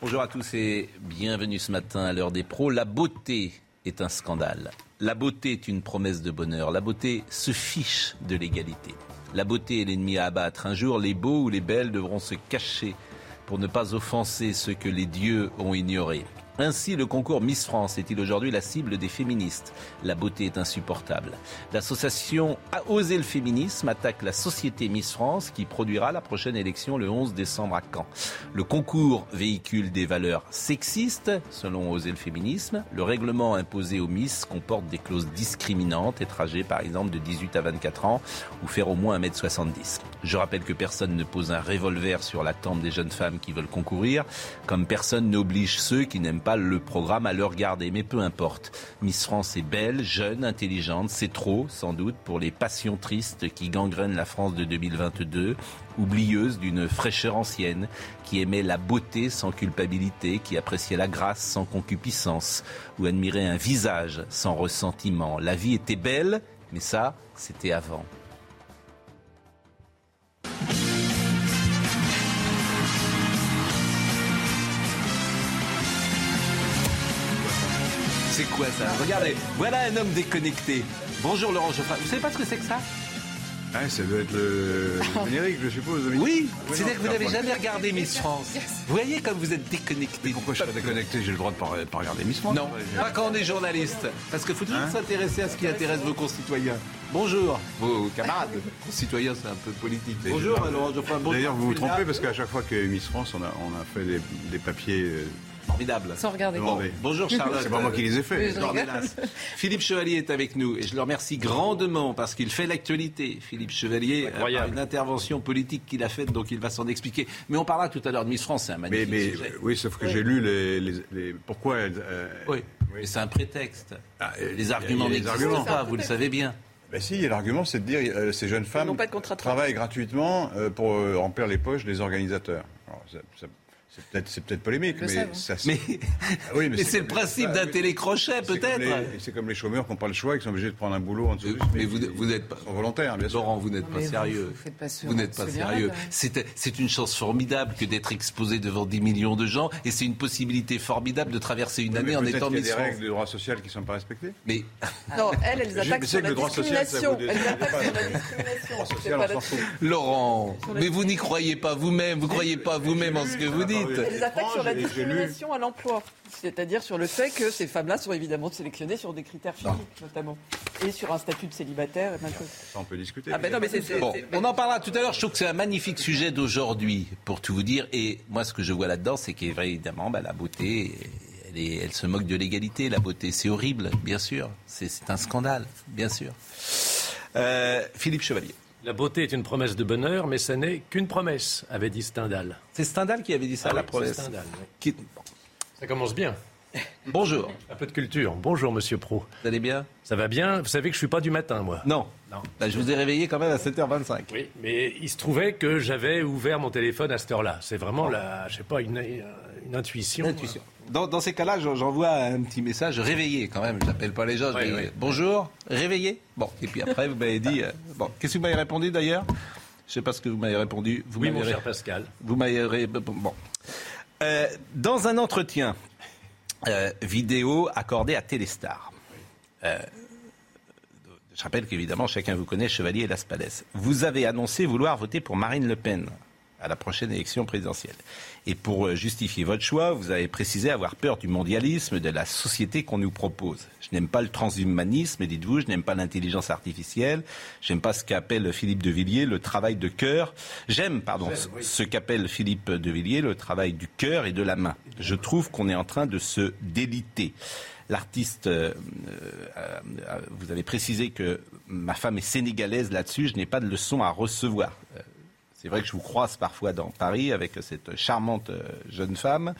Bonjour à tous et bienvenue ce matin à l'heure des pros. La beauté est un scandale. La beauté est une promesse de bonheur. La beauté se fiche de l'égalité. La beauté est l'ennemi à abattre. Un jour, les beaux ou les belles devront se cacher pour ne pas offenser ceux que les dieux ont ignorés. Ainsi, le concours Miss France est-il aujourd'hui la cible des féministes La beauté est insupportable. L'association A osé le féminisme attaque la société Miss France qui produira la prochaine élection le 11 décembre à Caen. Le concours véhicule des valeurs sexistes, selon Oser le féminisme. Le règlement imposé aux Miss comporte des clauses discriminantes, être âgé par exemple de 18 à 24 ans ou faire au moins 1m70. Je rappelle que personne ne pose un revolver sur la tempe des jeunes femmes qui veulent concourir, comme personne n'oblige ceux qui n'aiment le programme à le regarder. Mais peu importe. Miss France est belle, jeune, intelligente. C'est trop, sans doute, pour les passions tristes qui gangrènent la France de 2022 oublieuse d'une fraîcheur ancienne, qui aimait la beauté sans culpabilité, qui appréciait la grâce sans concupiscence, ou admirait un visage sans ressentiment. La vie était belle, mais ça, c'était avant. C'est quoi ça Regardez, voilà un homme déconnecté. Bonjour Laurent Geoffroy. Vous savez pas ce que c'est que ça Ah, ça doit être le générique, je suppose. Oui, c'est-à-dire que vous n'avez pas- jamais regardé Miss France. Vous voyez comme vous êtes déconnecté. Pourquoi je serais déconnecté J'ai le droit de pas, pas regarder Miss France. Non, pas quand on est journaliste. Parce qu'il faut toujours Hein s'intéresser à ce qui intéresse vos concitoyens. Bonjour, vos camarades. Concitoyens, c'est un peu politique. Bonjour, Laurent Geoffroy. Bonjour. D'ailleurs, vous vous trompez parce qu'à chaque fois qu'il y a eu Miss France, on a, on a fait des, des papiers euh, Formidable. Sans regarder. Bon, Bon, bonjour Charlotte. C'est pas moi qui les ai faits. Philippe Chevalier est avec nous et je le remercie grandement parce qu'il fait l'actualité. Philippe Chevalier, par une intervention politique qu'il a faite, donc il va s'en expliquer. Mais on parlera tout à l'heure de Miss France, c'est un magnifique mais sujet. oui, sauf que j'ai lu les, les- les- pourquoi elle. euh, Oui, c'est un prétexte. Ah, les arguments n'existent arguments. pas, vous le savez bien. Ben si, il y a l'argument, c'est de dire euh, ces jeunes femmes pas de travaillent gratuitement euh, pour euh, remplir les poches des organisateurs. Alors, ça- ça- c'est peut-être polémique, mais savent, ça. Mais, Ah oui, mais c'est le principe Ah, d'un oui. télécrochet, C'est comme peut-être. les- C'est comme les chômeurs qui n'ont pas le choix, qui sont obligés de prendre un boulot en dessous. Euh, du mais vous- vous n'êtes pas- bien sûr. Laurent, vous n'êtes pas sérieux. vous n'êtes pas sérieux. C'est une chance formidable que d'être exposé devant 10 millions de gens et c'est une possibilité formidable de traverser une Oui, année en étant qu'il y a des règles de droit social qui ne sont pas respectées. Mais Non, elle, elle Je attaque sais sur que la le droit social, ça vous discrimination. dé- Elle ça attaque vous sur la discrimination. Laurent, mais vous n'y croyez pas vous-même, vous croyez pas vous-même en ce que vous dites. Elles attaquent sur la discrimination à l'emploi. C'est-à-dire sur le fait que ces femmes-là sont évidemment sélectionnées sur des critères physiques, notamment. Et sur un statut de célibataire et choses. Ça, on peut discuter. Ah ben non, mais c'est... c'est- Bon, c'est- on en parlera tout à l'heure. Je trouve que c'est un magnifique sujet d'aujourd'hui, pour tout vous dire. Et moi, ce que je vois là-dedans, c'est qu'évidemment, bah, la beauté, elle, est- elle se moque de l'égalité. La beauté, c'est horrible, bien sûr. C'est c'est un scandale, bien sûr. Euh, Philippe Chevalier. La beauté est une promesse de bonheur, mais ce n'est qu'une promesse, avait dit Stendhal. C'est Stendhal qui avait dit ça, Ah la oui, promesse. Stendhal, oui. Qui- Ça commence bien. Bonjour, Un peu de culture. Bonjour, monsieur Pro. vous allez bien? Ça va bien? Vous savez que je suis pas du matin, moi. Non. Non. Bah, je vous ai réveillé quand même à 7h25. Oui, mais il se trouvait que j'avais ouvert mon téléphone à cette heure-là. C'est vraiment la, je sais pas, une, une intuition. Intuition. Dans, dans ces cas-là, j'en- j'envoie un petit message réveillé quand même. Je n'appelle pas les gens. je Oui, dis, oui. Bonjour, réveillé. Bon, et puis après, vous m'avez dit. euh, bon, qu'est-ce que vous m'avez répondu d'ailleurs? Je ne sais pas ce que vous m'avez répondu. Vous Oui, mon cher Pascal. Vous m'avez bon. Euh, dans un entretien euh, vidéo accordé à Téléstar. je rappelle qu'évidemment, chacun vous connaît, Chevalier et Las Palais. Vous avez annoncé vouloir voter pour Marine Le Pen à la prochaine élection présidentielle. Et pour euh, justifier votre choix, vous avez précisé avoir peur du mondialisme, de la société qu'on nous propose. Je n'aime pas le transhumanisme, dites-vous, je n'aime pas l'intelligence artificielle, j'aime pas ce qu'appelle Philippe de Villiers le travail de cœur. J'aime, pardon, ce qu'appelle Philippe de Villiers le travail du cœur et de la main. Je trouve qu'on est en train de se déliter l'artiste, euh, euh, vous avez précisé que ma femme est sénégalaise là-dessus, je n'ai pas de leçon à recevoir. Euh, c'est vrai que je vous croise parfois dans Paris avec cette charmante jeune femme.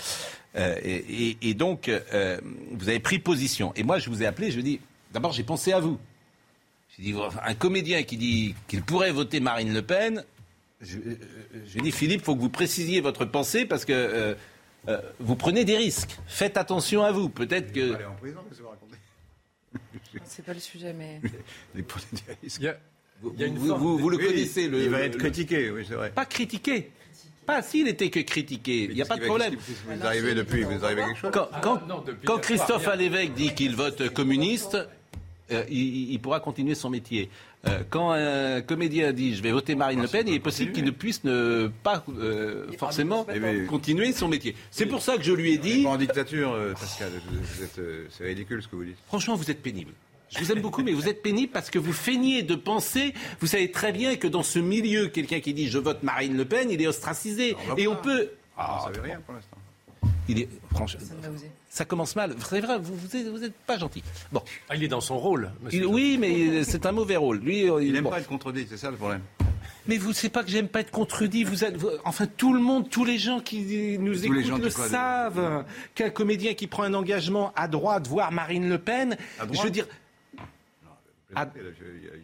et, donc, vous avez pris position. Et moi, je vous ai appelé, je dis, d'abord, j'ai pensé à vous. J'ai dit, un comédien qui dit qu'il pourrait voter Marine Le Pen, je, je dis, Philippe, il faut que vous précisiez votre pensée parce que euh, vous prenez des risques. Faites attention à vous. Peut-être que. Aller en prison, qu'est-ce que vous racontez C'est pas le sujet, mais. Vous prenez des risques. Vous, Il y a une vous- forme- vous- vous le Oui, connaissez. Le, il va être le- critiqué, oui, c'est vrai. Pas critiqué. Pas s'il n'était que critiqué. Il n'y a pas de problème. Vous arrive depuis Vous arrivez quelque chose Quand, quand- Ah, non, depuis quand hier Christophe soir, Alévèque dit qu'il vote communiste, euh, il, il pourra continuer son métier. Euh, quand un comédien dit je vais voter Marine Le Pen, il est possible qu'il ne puisse ne pas euh, forcément continuer son métier. C'est pour ça que je lui ai dit, pas en dictature, Pascal. Vous- vous êtes, C'est ridicule ce que vous dites. franchement, vous êtes pénible. Je vous aime beaucoup, mais vous êtes pénible parce que vous feignez de penser. Vous savez très bien que dans ce milieu, quelqu'un qui dit je vote Marine Le Pen, il est ostracisé. On Et on peut. Vous Ah, ne savez rien pour l'instant. il est franchement. Ça. Ça commence mal. C'est vrai, vous, vous, êtes, vous êtes pas gentil. Bon, Ah, il est dans son rôle, monsieur. Il- oui, mais c'est un mauvais rôle. Lui, euh, Il n'aime bon. pas être contredit, c'est ça le problème. Mais vous, c'est pas que j'aime pas être contredit. Vous êtes, vous- enfin, tout le monde, tous les gens qui nous Tous les écoutent gens le savent. Qu'un comédien qui prend un engagement à droite, voire Marine Le Pen, je veux dire, Ah.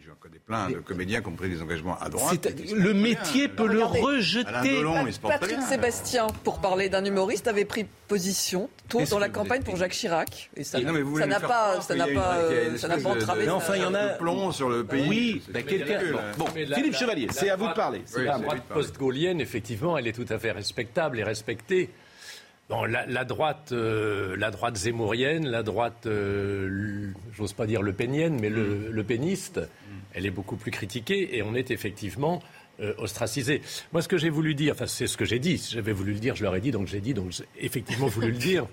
J'en connais plein de comédiens qui ont pris des engagements à droite. le métier peut le Regardez. Rejeter. Patrick. Sébastien, pour parler d'un humoriste, avait pris position tôt dans la campagne pour Jacques Chirac. Et ça n'a pas, ça n'a pas, ça n'a entravé. enfin, il y en a- plomb sur le pays. Oui, quelqu'un. Bon, Philippe Chevalier, c'est à vous de parler. La c'est droite lui de parler. post-gaulienne, effectivement, elle est tout à fait respectable et respectée. Bon, la, la droite, euh, la droite zémourienne, la droite, euh, j'ose pas dire le pénienne, mais le, le péniste, elle est beaucoup plus critiquée et on est effectivement euh, ostracisé. Moi, ce que j'ai voulu dire, enfin, c'est ce que j'ai dit. Si j'avais voulu le dire, je l'aurais dit, donc j'ai dit, donc j'ai effectivement voulu le dire.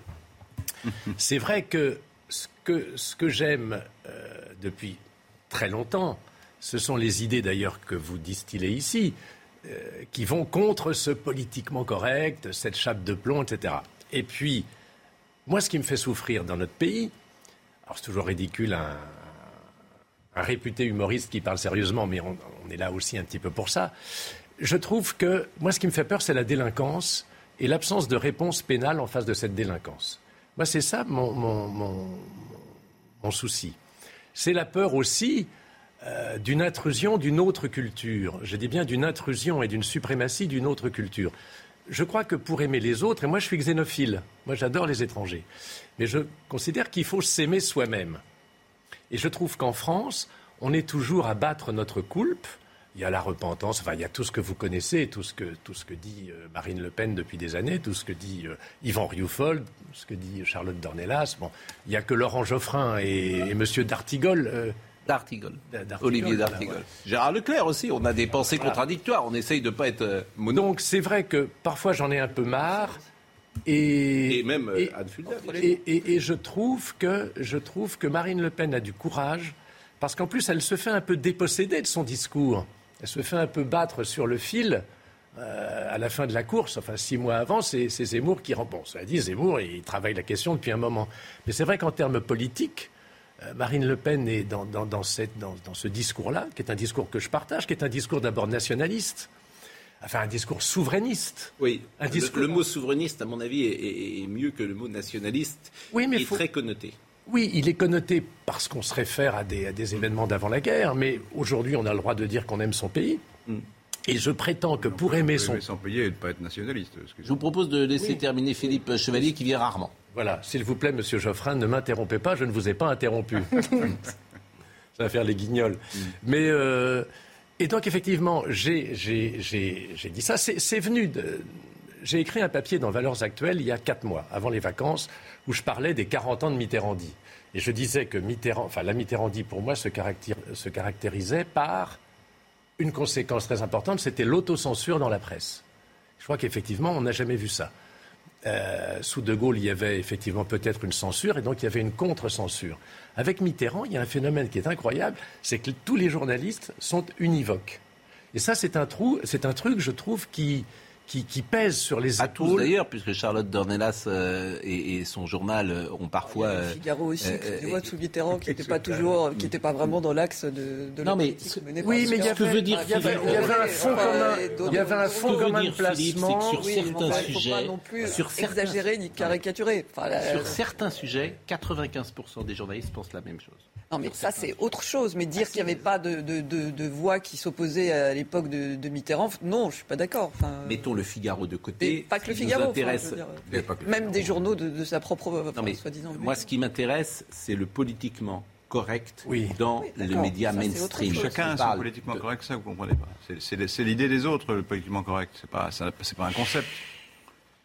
C'est vrai que ce que, ce que j'aime depuis très longtemps, ce sont les idées d'ailleurs que vous distillez ici, qui vont contre ce politiquement correct, cette chape de plomb, etc. Et puis, moi, ce qui me fait souffrir dans notre pays, alors c'est toujours ridicule un, réputé humoriste qui parle sérieusement, mais on, est là aussi un petit peu pour ça. Je trouve que moi, ce qui me fait peur, c'est la délinquance et l'absence de réponse pénale en face de cette délinquance. Moi, c'est ça mon souci. C'est la peur aussi euh, d'une intrusion d'une autre culture. Je dis bien d'une intrusion et d'une suprématie d'une autre culture. Je crois que pour aimer les autres, et moi je suis xénophile, moi j'adore les étrangers, mais je considère qu'il faut s'aimer soi-même. Et je trouve qu'en France, on est toujours à battre notre coulpe. Il y a la repentance, enfin, il y a tout ce que vous connaissez, tout ce que, tout ce que dit euh, Marine Le Pen depuis des années, tout ce que dit euh, Yvan Rioufol, ce que dit Charlotte Dornelas. Bon, il n'y a que Laurent Geoffrin et, et Monsieur Dartigol. euh, D'Artigol. Olivier D'Artigol. Gérard Leclerc aussi, on a des pensées Voilà. contradictoires. On essaye de ne pas être euh, mono. Donc c'est vrai que parfois j'en ai un peu marre. Et, Et même euh, et- Anne Fulda. Et, et- et je, trouve que, je trouve que Marine Le Pen a du courage, parce qu'en plus, elle se fait un peu déposséder de son discours. Elle se fait un peu battre sur le fil euh, à la fin de la course. Enfin, six mois avant, c'est Zemmour qui remporte. Cela dit, Zemmour, il travaille la question depuis un moment. Mais c'est vrai qu'en termes politiques, Marine Le Pen est dans, dans- dans cette- dans- dans ce discours-là, qui est un discours que je partage, qui est un discours d'abord nationaliste, enfin un discours souverainiste. Oui, Un le- discours- le, mot souverainiste, à mon avis, est, est- est mieux que le mot nationaliste. Oui, mais est faut- très connoté. Oui, il est connoté parce qu'on se réfère à des, à des événements d'avant la guerre, mais aujourd'hui, on a le droit de dire qu'on aime son pays. Et je prétends que pour aimer son... Aimer son pays et ne pas être nationaliste. Je vous propose de laisser terminer Philippe Chevalier, qui vient rarement. Voilà, s'il vous plaît, monsieur Geoffrin, ne m'interrompez pas, je ne vous ai pas interrompu. Ça va faire les guignols. Mais... euh, et donc, effectivement, j'ai dit ça. C'est c'est venu de... J'ai écrit un papier dans Valeurs Actuelles il y a quatre mois, avant les vacances, où je parlais des 40 ans de Mitterrandi. Et je disais que Mitterrand, enfin, la Mitterrandi, pour moi, se, caractér- se caractérisait par une conséquence très importante, c'était l'autocensure dans la presse. Je crois qu'effectivement, on n'a jamais vu ça. Euh, sous De Gaulle, il y avait effectivement peut-être une censure et donc il y avait une contre-censure. Avec Mitterrand, il y a un phénomène qui est incroyable, c'est que tous les journalistes sont univoques. Et ça, c'est un, trou, c'est un truc, je trouve, qui, qui, pèse sur les à tous d'ailleurs, puisque Charlotte Dornelas euh, et, son journal euh, ont parfois. Euh, Figaro aussi, tu vois, sous Mitterrand, qui n'était pas toujours, qui n'était pas vraiment dans l'axe de, de non, mais oui, mais il y avait, dire, il y avait, un fond commun, il y avait un fond commun de placement. sur certains sujets, non plus sur exagérer ni caricaturer. sur certains sujets, 95% des journalistes pensent la même chose. Non, mais ça, c'est autre chose. Mais dire qu'il n'y avait pas de, de, de, voix qui s'opposaient à l'époque de, Mitterrand, non, je ne suis pas d'accord. Enfin, Mettons le Figaro de côté. pas que le Figaro. Intéresse... même des journaux de, sa propre. Non, mais moi, ce qui m'intéresse, c'est le politiquement correct dans les médias mainstream. Chacun a politiquement correct, ça, vous comprenez pas. C'est l'idée des autres, le politiquement correct. C'est pas, pas un concept.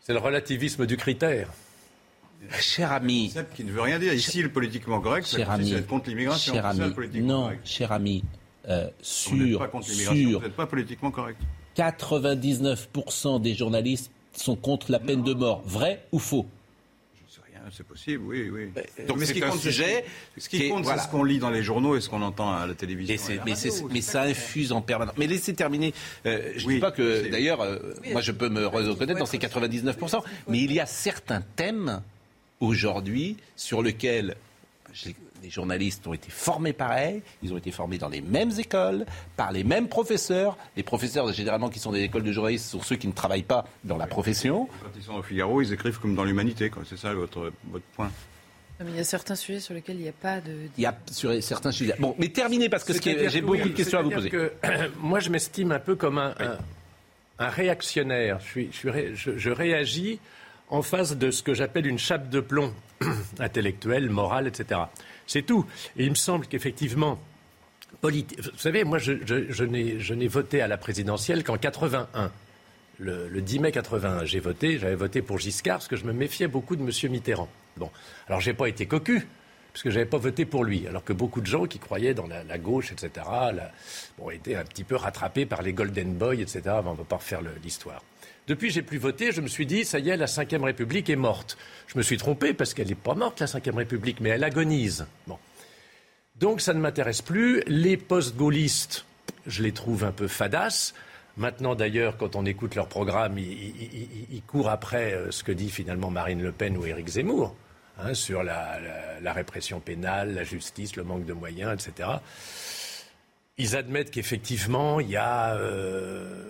C'est le relativisme du critère. Cher ami. Qui ne veut rien dire. Ici, le politiquement correct, c'est être contre l'immigration. Cher ami. Non, cher ami. Euh, sur, pas contre sur vous n'êtes pas politiquement correct. 99% des journalistes sont contre la peine de mort. Vrai ou faux? Je sais rien, c'est possible, oui, oui. Donc c'est un sujet. Ce qui compte, c'est ce qu'on lit dans les journaux et ce qu'on entend à la télévision. mais, mais, ça infuse en permanence. Mais laissez terminer. Euh, je ne dis pas que, d'ailleurs, euh, moi je peux me reconnaître dans ces 99%, mais il y a certains thèmes aujourd'hui sur lequel les journalistes ont été formés pareil, ils ont été formés dans les mêmes écoles, par les mêmes professeurs. Les professeurs, généralement, qui sont des écoles de journalistes, sont ceux qui ne travaillent pas dans la profession. Quand ils sont au Figaro, ils écrivent comme dans l'humanité, c'est ça votre, votre point. mais il y a certains sujets sur lesquels il n'y a pas de. Il y a sur certains sujets. Bon, mais terminez parce que j'ai beaucoup de questions à vous poser. Que, moi, je m'estime un peu comme un, un, réactionnaire. Je, suis, je, je réagis en face de ce que j'appelle une chape de plomb intellectuelle, morale, etc. C'est tout. Et il me semble qu'effectivement, vous savez, moi, je, n'ai voté à la présidentielle qu'en 81. Le, 10 mai 81, j'ai voté, j'avais voté pour Giscard parce que je me méfiais beaucoup de M. Mitterrand. Bon, alors j'ai pas été cocu, parce que j'avais pas voté pour lui, alors que beaucoup de gens qui croyaient dans la, gauche, etc., bon, étaient un petit peu rattrapés par les Golden Boys, etc., on ne va pas refaire l'histoire. Depuis, j'ai plus voté. Je me suis dit, ça y est, la Ve République est morte. Je me suis trompé parce qu'elle n'est pas morte, la Ve République, mais elle agonise. Donc, ça ne m'intéresse plus. Les post-gaullistes, je les trouve un peu fadas. Maintenant, d'ailleurs, quand on écoute leur programme, ils, courent après euh, ce que dit finalement Marine Le Pen ou Éric Zemmour hein, sur la, répression pénale, la justice, le manque de moyens, etc. Ils admettent qu'effectivement, il y a. Euh,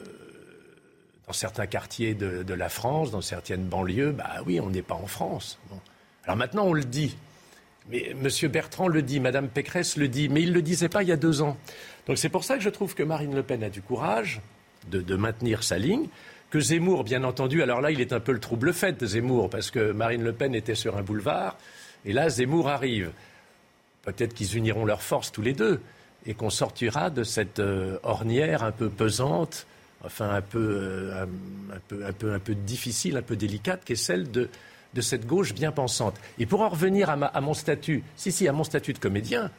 dans certains quartiers de, la France, dans certaines banlieues, bah oui, on n'est pas en France. Alors maintenant, on le dit. Mais M. Bertrand le dit, Mme Pécresse le dit, mais il ne le disait pas il y a deux ans. Donc c'est pour ça que je trouve que Marine Le Pen a du courage de, maintenir sa ligne, que Zemmour, bien entendu, alors là, il est un peu le trouble fait, Zemmour, parce que Marine Le Pen était sur un boulevard, et là, Zemmour arrive. Peut-être qu'ils uniront leurs forces tous les deux, et qu'on sortira de cette euh, ornière un peu pesante enfin un peu, euh, un, peu, un, peu, un peu difficile, un peu délicate, qui est celle de, de cette gauche bien pensante. Et pour en revenir à, à mon statut, si, si, à mon statut de comédien,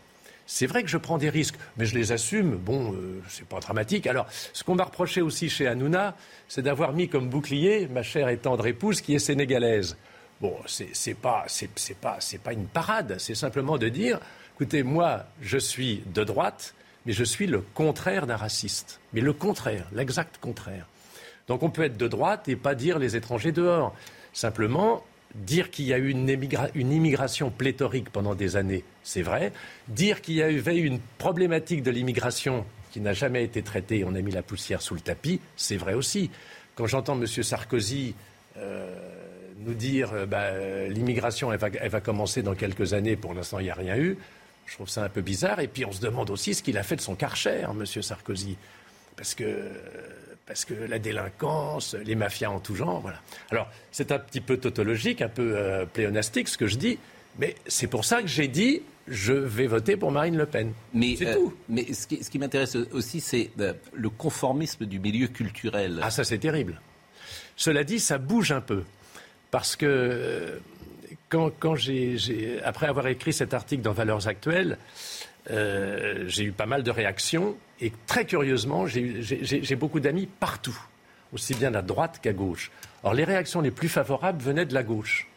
c'est vrai que je prends des risques, mais je les assume. Bon, euh, c'est pas dramatique. Alors, ce qu'on m'a reproché aussi chez Hanouna, c'est d'avoir mis comme bouclier ma chère et tendre épouse qui est sénégalaise. Bon, c'est pas, c'est pas, c'est pas une parade. C'est simplement de dire, écoutez, moi, je suis de droite mais je suis le contraire d'un raciste. Mais le contraire, l'exact contraire. Donc on peut être de droite et pas dire les étrangers dehors. Simplement, dire qu'il y a eu une, immigration pléthorique pendant des années, c'est vrai. Dire qu'il y avait eu une problématique de l'immigration qui n'a jamais été traitée, on a mis la poussière sous le tapis, c'est vrai aussi. Quand j'entends M. Sarkozy euh, nous dire euh, bah, l'immigration, elle va, commencer dans quelques années, pour l'instant, il n'y a rien eu, je trouve ça un peu bizarre. Et puis on se demande aussi ce qu'il a fait de son Karcher, M. Sarkozy. Parce que, parce que la délinquance, les mafias en tout genre, voilà. Alors, c'est un petit peu tautologique, un peu euh, pléonastique ce que je dis, mais c'est pour ça que j'ai dit je vais voter pour Marine Le Pen. Mais, c'est euh, tout. Mais ce qui, ce qui m'intéresse aussi, c'est euh, le conformisme du milieu culturel. Ah, ça, c'est terrible. Cela dit, ça bouge un peu. Parce que quand, j'ai, après avoir écrit cet article dans Valeurs Actuelles, euh, j'ai eu pas mal de réactions et très curieusement, j'ai, beaucoup d'amis partout, aussi bien à droite qu'à gauche. Or, les réactions les plus favorables venaient de la gauche.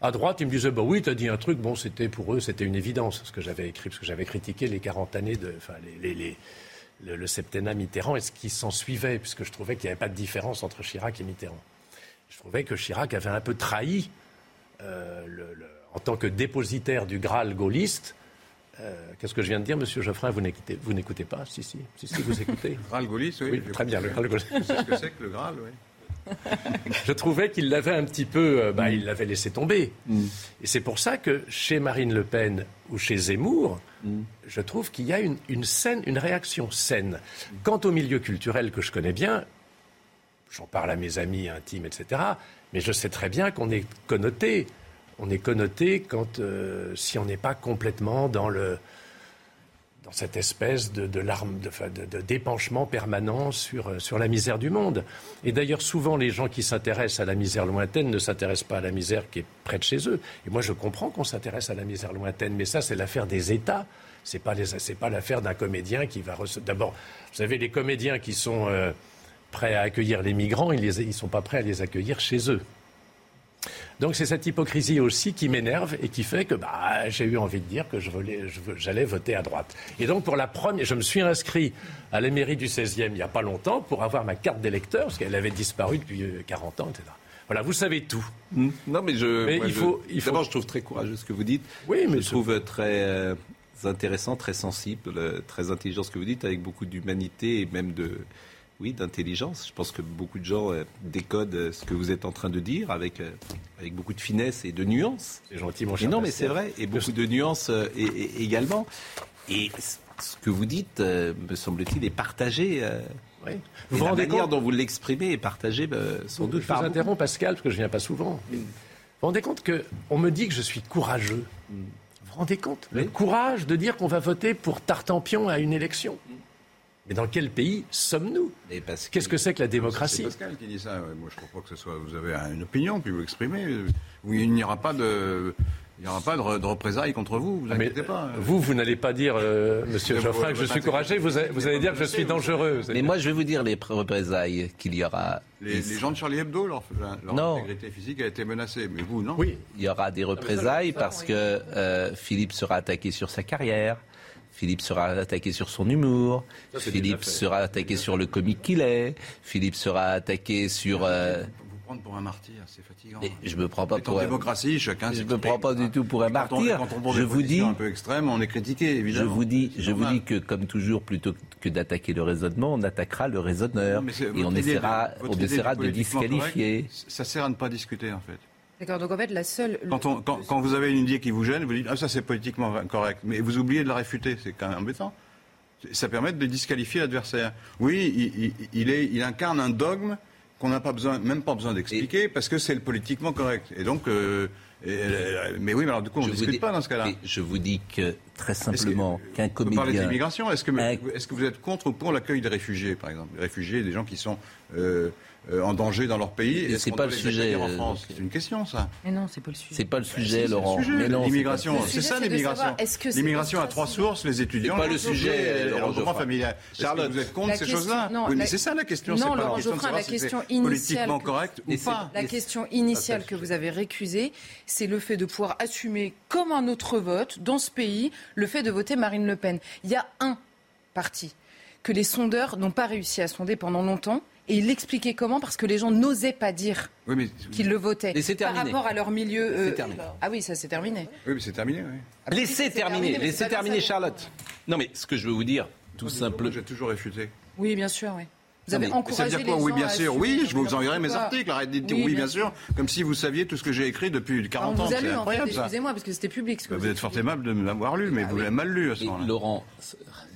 À droite, ils me disaient, bah oui, tu as dit un truc, bon, c'était pour eux, c'était une évidence, ce que j'avais écrit, parce que j'avais critiqué les 40 années de, enfin, le, le septennat Mitterrand et ce qui s'en suivait, puisque je trouvais qu'il n'y avait pas de différence entre Chirac et Mitterrand. Je trouvais que Chirac avait un peu trahi, euh, le- le- en tant que dépositaire du Graal gaulliste. Euh, Qu'est-ce que je viens de dire, Monsieur Geoffrin Vous n'écoutez, vous n'écoutez pas? Si, si, si, si, vous écoutez. Graal gaulliste, oui. Très bien, le. Graal gaulliste. C'est ce que c'est que le Graal, oui. Je trouvais qu'il l'avait un petit peu, euh, bah, il l'avait laissé tomber. Et c'est pour ça que chez Marine Le Pen ou chez Zemmour, je trouve qu'il y a une, une scène, une réaction saine. Quant au milieu culturel que je connais bien, j'en parle à mes amis intimes, etc. Mais je sais très bien qu'on est connoté. On est connoté quand, euh, si on n'est pas complètement dans le dans cette espèce de, de de, d'épanchement permanent sur, euh, sur la misère du monde. Et d'ailleurs, souvent, les gens qui s'intéressent à la misère lointaine ne s'intéressent pas à la misère qui est près de chez eux. Et moi, je comprends qu'on s'intéresse à la misère lointaine, mais ça, c'est l'affaire des États. C'est pas les, c'est pas l'affaire d'un comédien qui va rece- D'abord, vous savez, les comédiens qui sont euh, prêts à accueillir les migrants, ils ne sont pas prêts à les accueillir chez eux. Donc c'est cette hypocrisie aussi qui m'énerve et qui fait que bah, j'ai eu envie de dire que j'allais voter à droite. Et donc pour la première, je me suis inscrit à la mairie du 16e il n'y a pas longtemps pour avoir ma carte d'électeur, parce qu'elle avait disparu depuis euh, 40 ans, etc. Voilà, vous savez tout. Non, mais je. Mais moi, il je- faut- il faut- D'abord, je trouve très courageux ce que vous dites. Oui, mais je trouve très euh, intéressant, très sensible, euh, très intelligent ce que vous dites, avec beaucoup d'humanité et même de. Oui, d'intelligence. Je pense que beaucoup de gens euh, décodent euh, ce que vous êtes en train de dire avec, euh, avec beaucoup de finesse et de nuances. C'est gentil, mon Et cher. non, mais c'est vrai, et beaucoup de nuances euh, et- et- également. Et ce que vous dites, euh, me semble-t-il, est partagé. euh, Oui. et Vous vous la rendez manière compte dont vous l'exprimez est partagée euh, sans doute Je par vous interromps, Pascal, parce que je viens pas souvent. Vous vous rendez compte qu'on me dit que je suis courageux Vous vous rendez compte Le courage de dire qu'on va voter pour Tartampion à une élection? Mais dans quel pays sommes-nous? Qu'est-ce que c'est que la C'est démocratie? Pascal qui dit ça. ouais. Moi, je ne crois pas que ce soit. Vous avez une opinion, puis vous l'exprimez. Oui, il n'y aura pas de. Il n'y aura pas de, re- de représailles contre vous, vous Mais, inquiétez pas. Vous, vous n'allez pas dire, euh, Monsieur Geoffrin, que je suis courageux. Vous, allez- vous allez dire que je suis dangereux. Mais moi, je vais vous dire les représailles qu'il y aura. Les, les gens de Charlie Hebdo, leur, leur Non. intégrité physique a été menacée. Mais vous, non oui, Il y aura des représailles parce que euh, Philippe sera attaqué sur sa carrière. Philippe sera attaqué sur son humour. Ça, Philippe sera attaqué sur le comique qu'il est. Philippe sera attaqué sur. euh, Vous prendre pour un martyr, c'est fatigant. je me prends pas pour. en un- démocratie, chacun Je me prends pas du tout pour un Quand on- martyr. Quand on, prend Je vous dis, positions un peu extrêmes, on est critiqué, je vous dis, vous que comme toujours, plutôt que d'attaquer le raisonnement, on attaquera le raisonneur et on de- essaiera, votre on essaiera de disqualifier. correct, ça sert à ne pas discuter, en fait. D'accord, donc en fait, la seule. Quand, on- quand- quand vous avez une idée qui vous gêne, vous dites Ah, ça c'est politiquement correct. Mais vous oubliez de la réfuter, c'est quand même embêtant. Ça permet de disqualifier l'adversaire. Oui, il, il- il est, il incarne un dogme qu'on n'a pas besoin, même pas besoin d'expliquer, parce que c'est le politiquement correct. Et donc, euh, et- euh, mais oui, mais alors du coup, on ne Je vous discute dis- pas dans ce cas-là. Je vous dis que très Est-ce que- simplement qu'un on peut parler comédien. d'immigration. Est-ce que, Un- est-ce que vous êtes contre ou pour l'accueil des réfugiés, par exemple? Des réfugiés, des gens qui sont euh, euh, en danger dans leur pays. Est-ce c'est qu'on pas le sujet, en euh, France C'est une question, ça. Mais non, c'est pas le sujet. C'est pas le Si, sujet, Laurent. l'immigration, c'est ça l'immigration. L'immigration à trois sources, les étudiants. C'est pas le les sujet, le regroupement familial. Charlotte. vous êtes contre La ces question- choses-là non, Oui, mais la- c'est ça la question. Non, c'est pas Laurent Geoffrin, la question initiale politiquement que- correct ou Et pas. La Et- question initiale que vous avez récusée, c'est le fait de pouvoir assumer comme un autre vote dans ce pays le fait de voter Marine Le Pen. Il y a un parti que les sondeurs n'ont pas réussi à sonder pendant longtemps. Et il expliquait comment Parce que les gens n'osaient pas dire Oui, mais, qu'ils le votaient. Laissez Par rapport à leur milieu. euh, terminé. Ah oui, ça c'est terminé. oui, mais c'est terminé. Oui. Laissez terminé, terminer, mais laissez terminer. Charlotte. Non, mais ce que je veux vous dire, tout simplement. J'ai toujours réfuté. Oui, bien sûr, oui. Vous avez mais Ça encouragé veut dire quoi les Oui, bien sûr. Oui, je vous enverrai mes articles. Arrêtez de dire Oui, oui, bien bien sûr. Comme si vous saviez tout ce que j'ai écrit depuis 40 On ans. C'est lu, en fait, incroyable, excusez-moi, parce que c'était public. Ce que Bah, Vous êtes fort aimable de m'avoir lu, mais vous l'avez mal lu à ce moment-là. Laurent,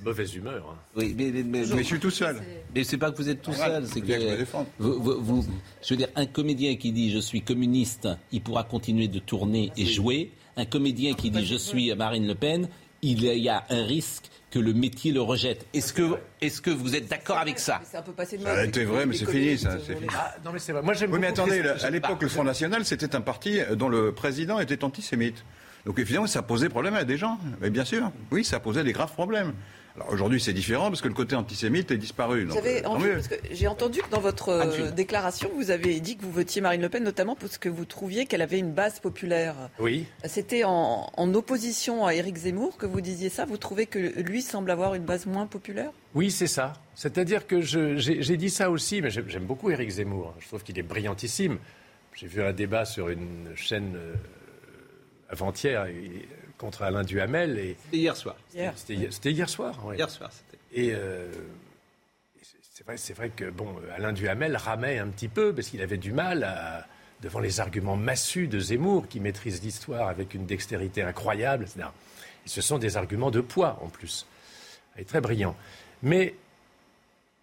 mauvaise humeur. hein. oui, mais, mais, mais- Mais je suis tout seul. mais c'est pas que vous êtes tout seul, c'est que je me que défende. vous, vous- vous- je veux dire, un comédien qui dit je suis communiste, il pourra continuer de tourner et jouer. Un comédien qui dit je suis Marine Le Pen, il y a un risque que le métier le rejette. Est-ce que, est-ce que vous êtes d'accord avec ça? C'est un peu passé de mode. été vrai, mais c'est fini, ça, c'est fini. Ah, non, mais c'est vrai. Moi, j'aime Oui, mais attendez, le- à l'époque, le Front National, c'était un parti dont le président était antisémite. Donc évidemment, ça posait problème à des gens. Mais bien sûr, oui, ça posait des graves problèmes. Alors aujourd'hui, c'est différent parce que le côté antisémite est disparu. Vous donc, avez euh, tant envie, mieux. parce que j'ai entendu que dans votre euh, déclaration, vous avez dit que vous votiez Marine Le Pen, notamment parce que vous trouviez qu'elle avait une base populaire. Oui. C'était en, en opposition à Éric Zemmour que vous disiez ça. Vous trouvez que lui semble avoir une base moins populaire? Oui, c'est ça. C'est-à-dire que j'ai dit ça aussi, mais j'aime beaucoup Éric Zemmour. Je trouve qu'il est brillantissime. J'ai vu un débat sur une chaîne euh, avant-hier contre Alain Duhamel. Et C'était hier soir. Hier. c'était hier, soir. oui. Hier soir, c'était. Et euh, c'est- vrai, c'est vrai que bon, Alain Duhamel ramait un petit peu parce qu'il avait du mal à- devant les arguments massus de Zemmour, qui maîtrise l'histoire avec une dextérité incroyable. etc. Et ce sont des arguments de poids en plus. Il est très brillant. Mais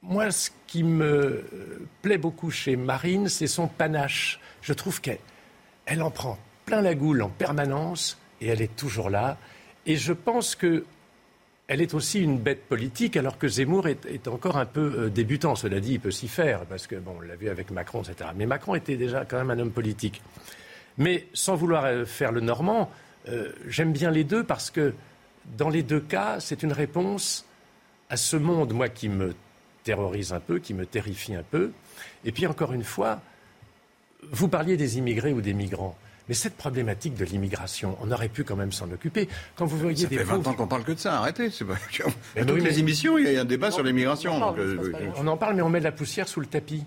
moi, ce qui me euh, plaît beaucoup chez Marine, c'est son panache. Je trouve qu'elle elle en prend plein la goule en permanence et elle est toujours là. Et je pense que elle est aussi une bête politique, alors que Zemmour est, encore un peu euh, débutant. Cela dit, il peut s'y faire, parce que, on l'a vu avec Macron, etc. Mais Macron était déjà quand même un homme politique. Mais sans vouloir euh, faire le normand, euh, j'aime bien les deux parce que, dans les deux cas, c'est une réponse à ce monde, moi, qui me terrorise un peu, qui me terrifie un peu. Et puis, encore une fois, vous parliez des immigrés ou des migrants. Mais cette problématique de l'immigration, on aurait pu quand même s'en occuper. Quand vous voyez Ça des fait 20 pauvres- ans qu'on parle que de ça, arrêtez. C'est pas... Mais À toutes oui, les émissions, il y a un débat sur l'immigration. on euh. On en parle, mais on met de la poussière sous le tapis.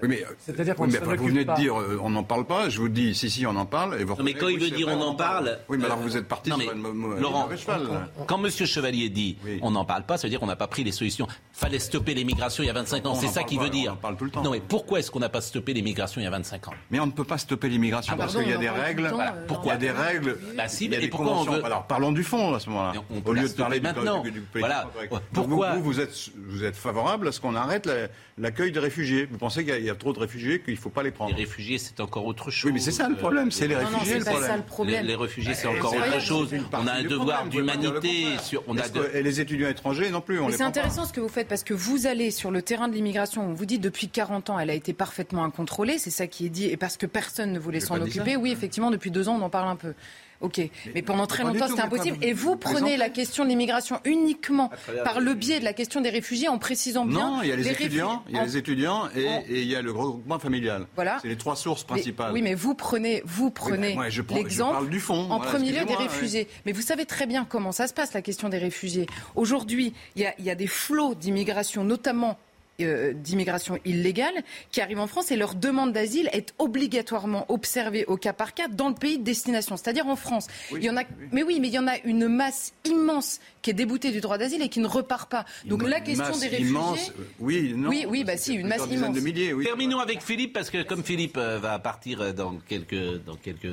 Oui, mais, C'est-à-dire qu'on oui, ne mais s'en enfin, vous venez de dire euh, on n'en parle pas. Je vous dis si si on en parle. Et vous Non, mais quand il oui, veut dire vrai, on en parle. Oui, mais alors euh, vous êtes parti non, sur mais, Laurent, cheval. Quand M. Chevalier dit Oui. on n'en parle pas, ça veut dire qu'on n'a pas pris les solutions. Fallait stopper l'immigration il y a 25 ans. C'est ça qu'il veut dire. on en parle tout le temps. Non, mais pourquoi est-ce qu'on n'a pas stoppé l'immigration il y a 25 ans? Mais on ne peut pas stopper l'immigration Ah, parce qu'il y a des règles. euh, Pourquoi Il y a des règles Bah si, mais pourquoi on veut- Alors parlons du fond à ce moment-là. Mais on peut Au lieu de parler du- maintenant. Voilà. pourquoi vous, vous êtes, vous êtes favorable à ce qu'on arrête la- l'accueil des réfugiés Vous pensez qu'il y, a- il y a trop de réfugiés qu'il ne faut pas les prendre Les réfugiés, c'est encore autre chose. Oui, mais c'est ça le problème. C'est les Non, non, réfugiés c'est le pas problème. ça le problème. Les, les réfugiés, c'est Eh, encore autre chose. On a un devoir d'humanité. on a de- Et les étudiants étrangers non plus, on Mais les c'est pas. intéressant ce que vous faites parce que vous allez sur le terrain de l'immigration. On vous dit depuis 40 ans, elle a été parfaitement incontrôlée. C'est ça qui est dit. Et parce que personne ne voulait s'en occuper. Oui, effectivement, depuis deux ans, on en parle un peu. Ok. Mais, pendant très longtemps, c'était impossible. Et vous prenez la question de l'immigration uniquement par le biais de la question des réfugiés en précisant bien. Non, il y a les, étudiants, il y a les étudiants et, en- et il y a le regroupement familial. Voilà. C'est les trois sources Mais- principales. oui, mais vous prenez, vous prenez l'exemple du fond. en Voilà, premier lieu des réfugiés. Mais vous savez très bien comment ça se passe, la question des réfugiés. Aujourd'hui, il y a, il y a des flots d'immigration, notamment euh, d'immigration illégale, qui arrivent en France et leur demande d'asile est obligatoirement observée au cas par cas dans le pays de destination, c'est-à-dire en France. il y en a, mais oui, mais il y en a une masse immense qui est déboutée du droit d'asile et qui ne repart pas. Donc Une la question masse des réfugiés. immense, euh, oui, non, Oui, oui, bah si, une masse immense. de milliers, oui. Terminons avec Philippe parce que comme Philippe euh, va partir euh, dans quelques dans quelques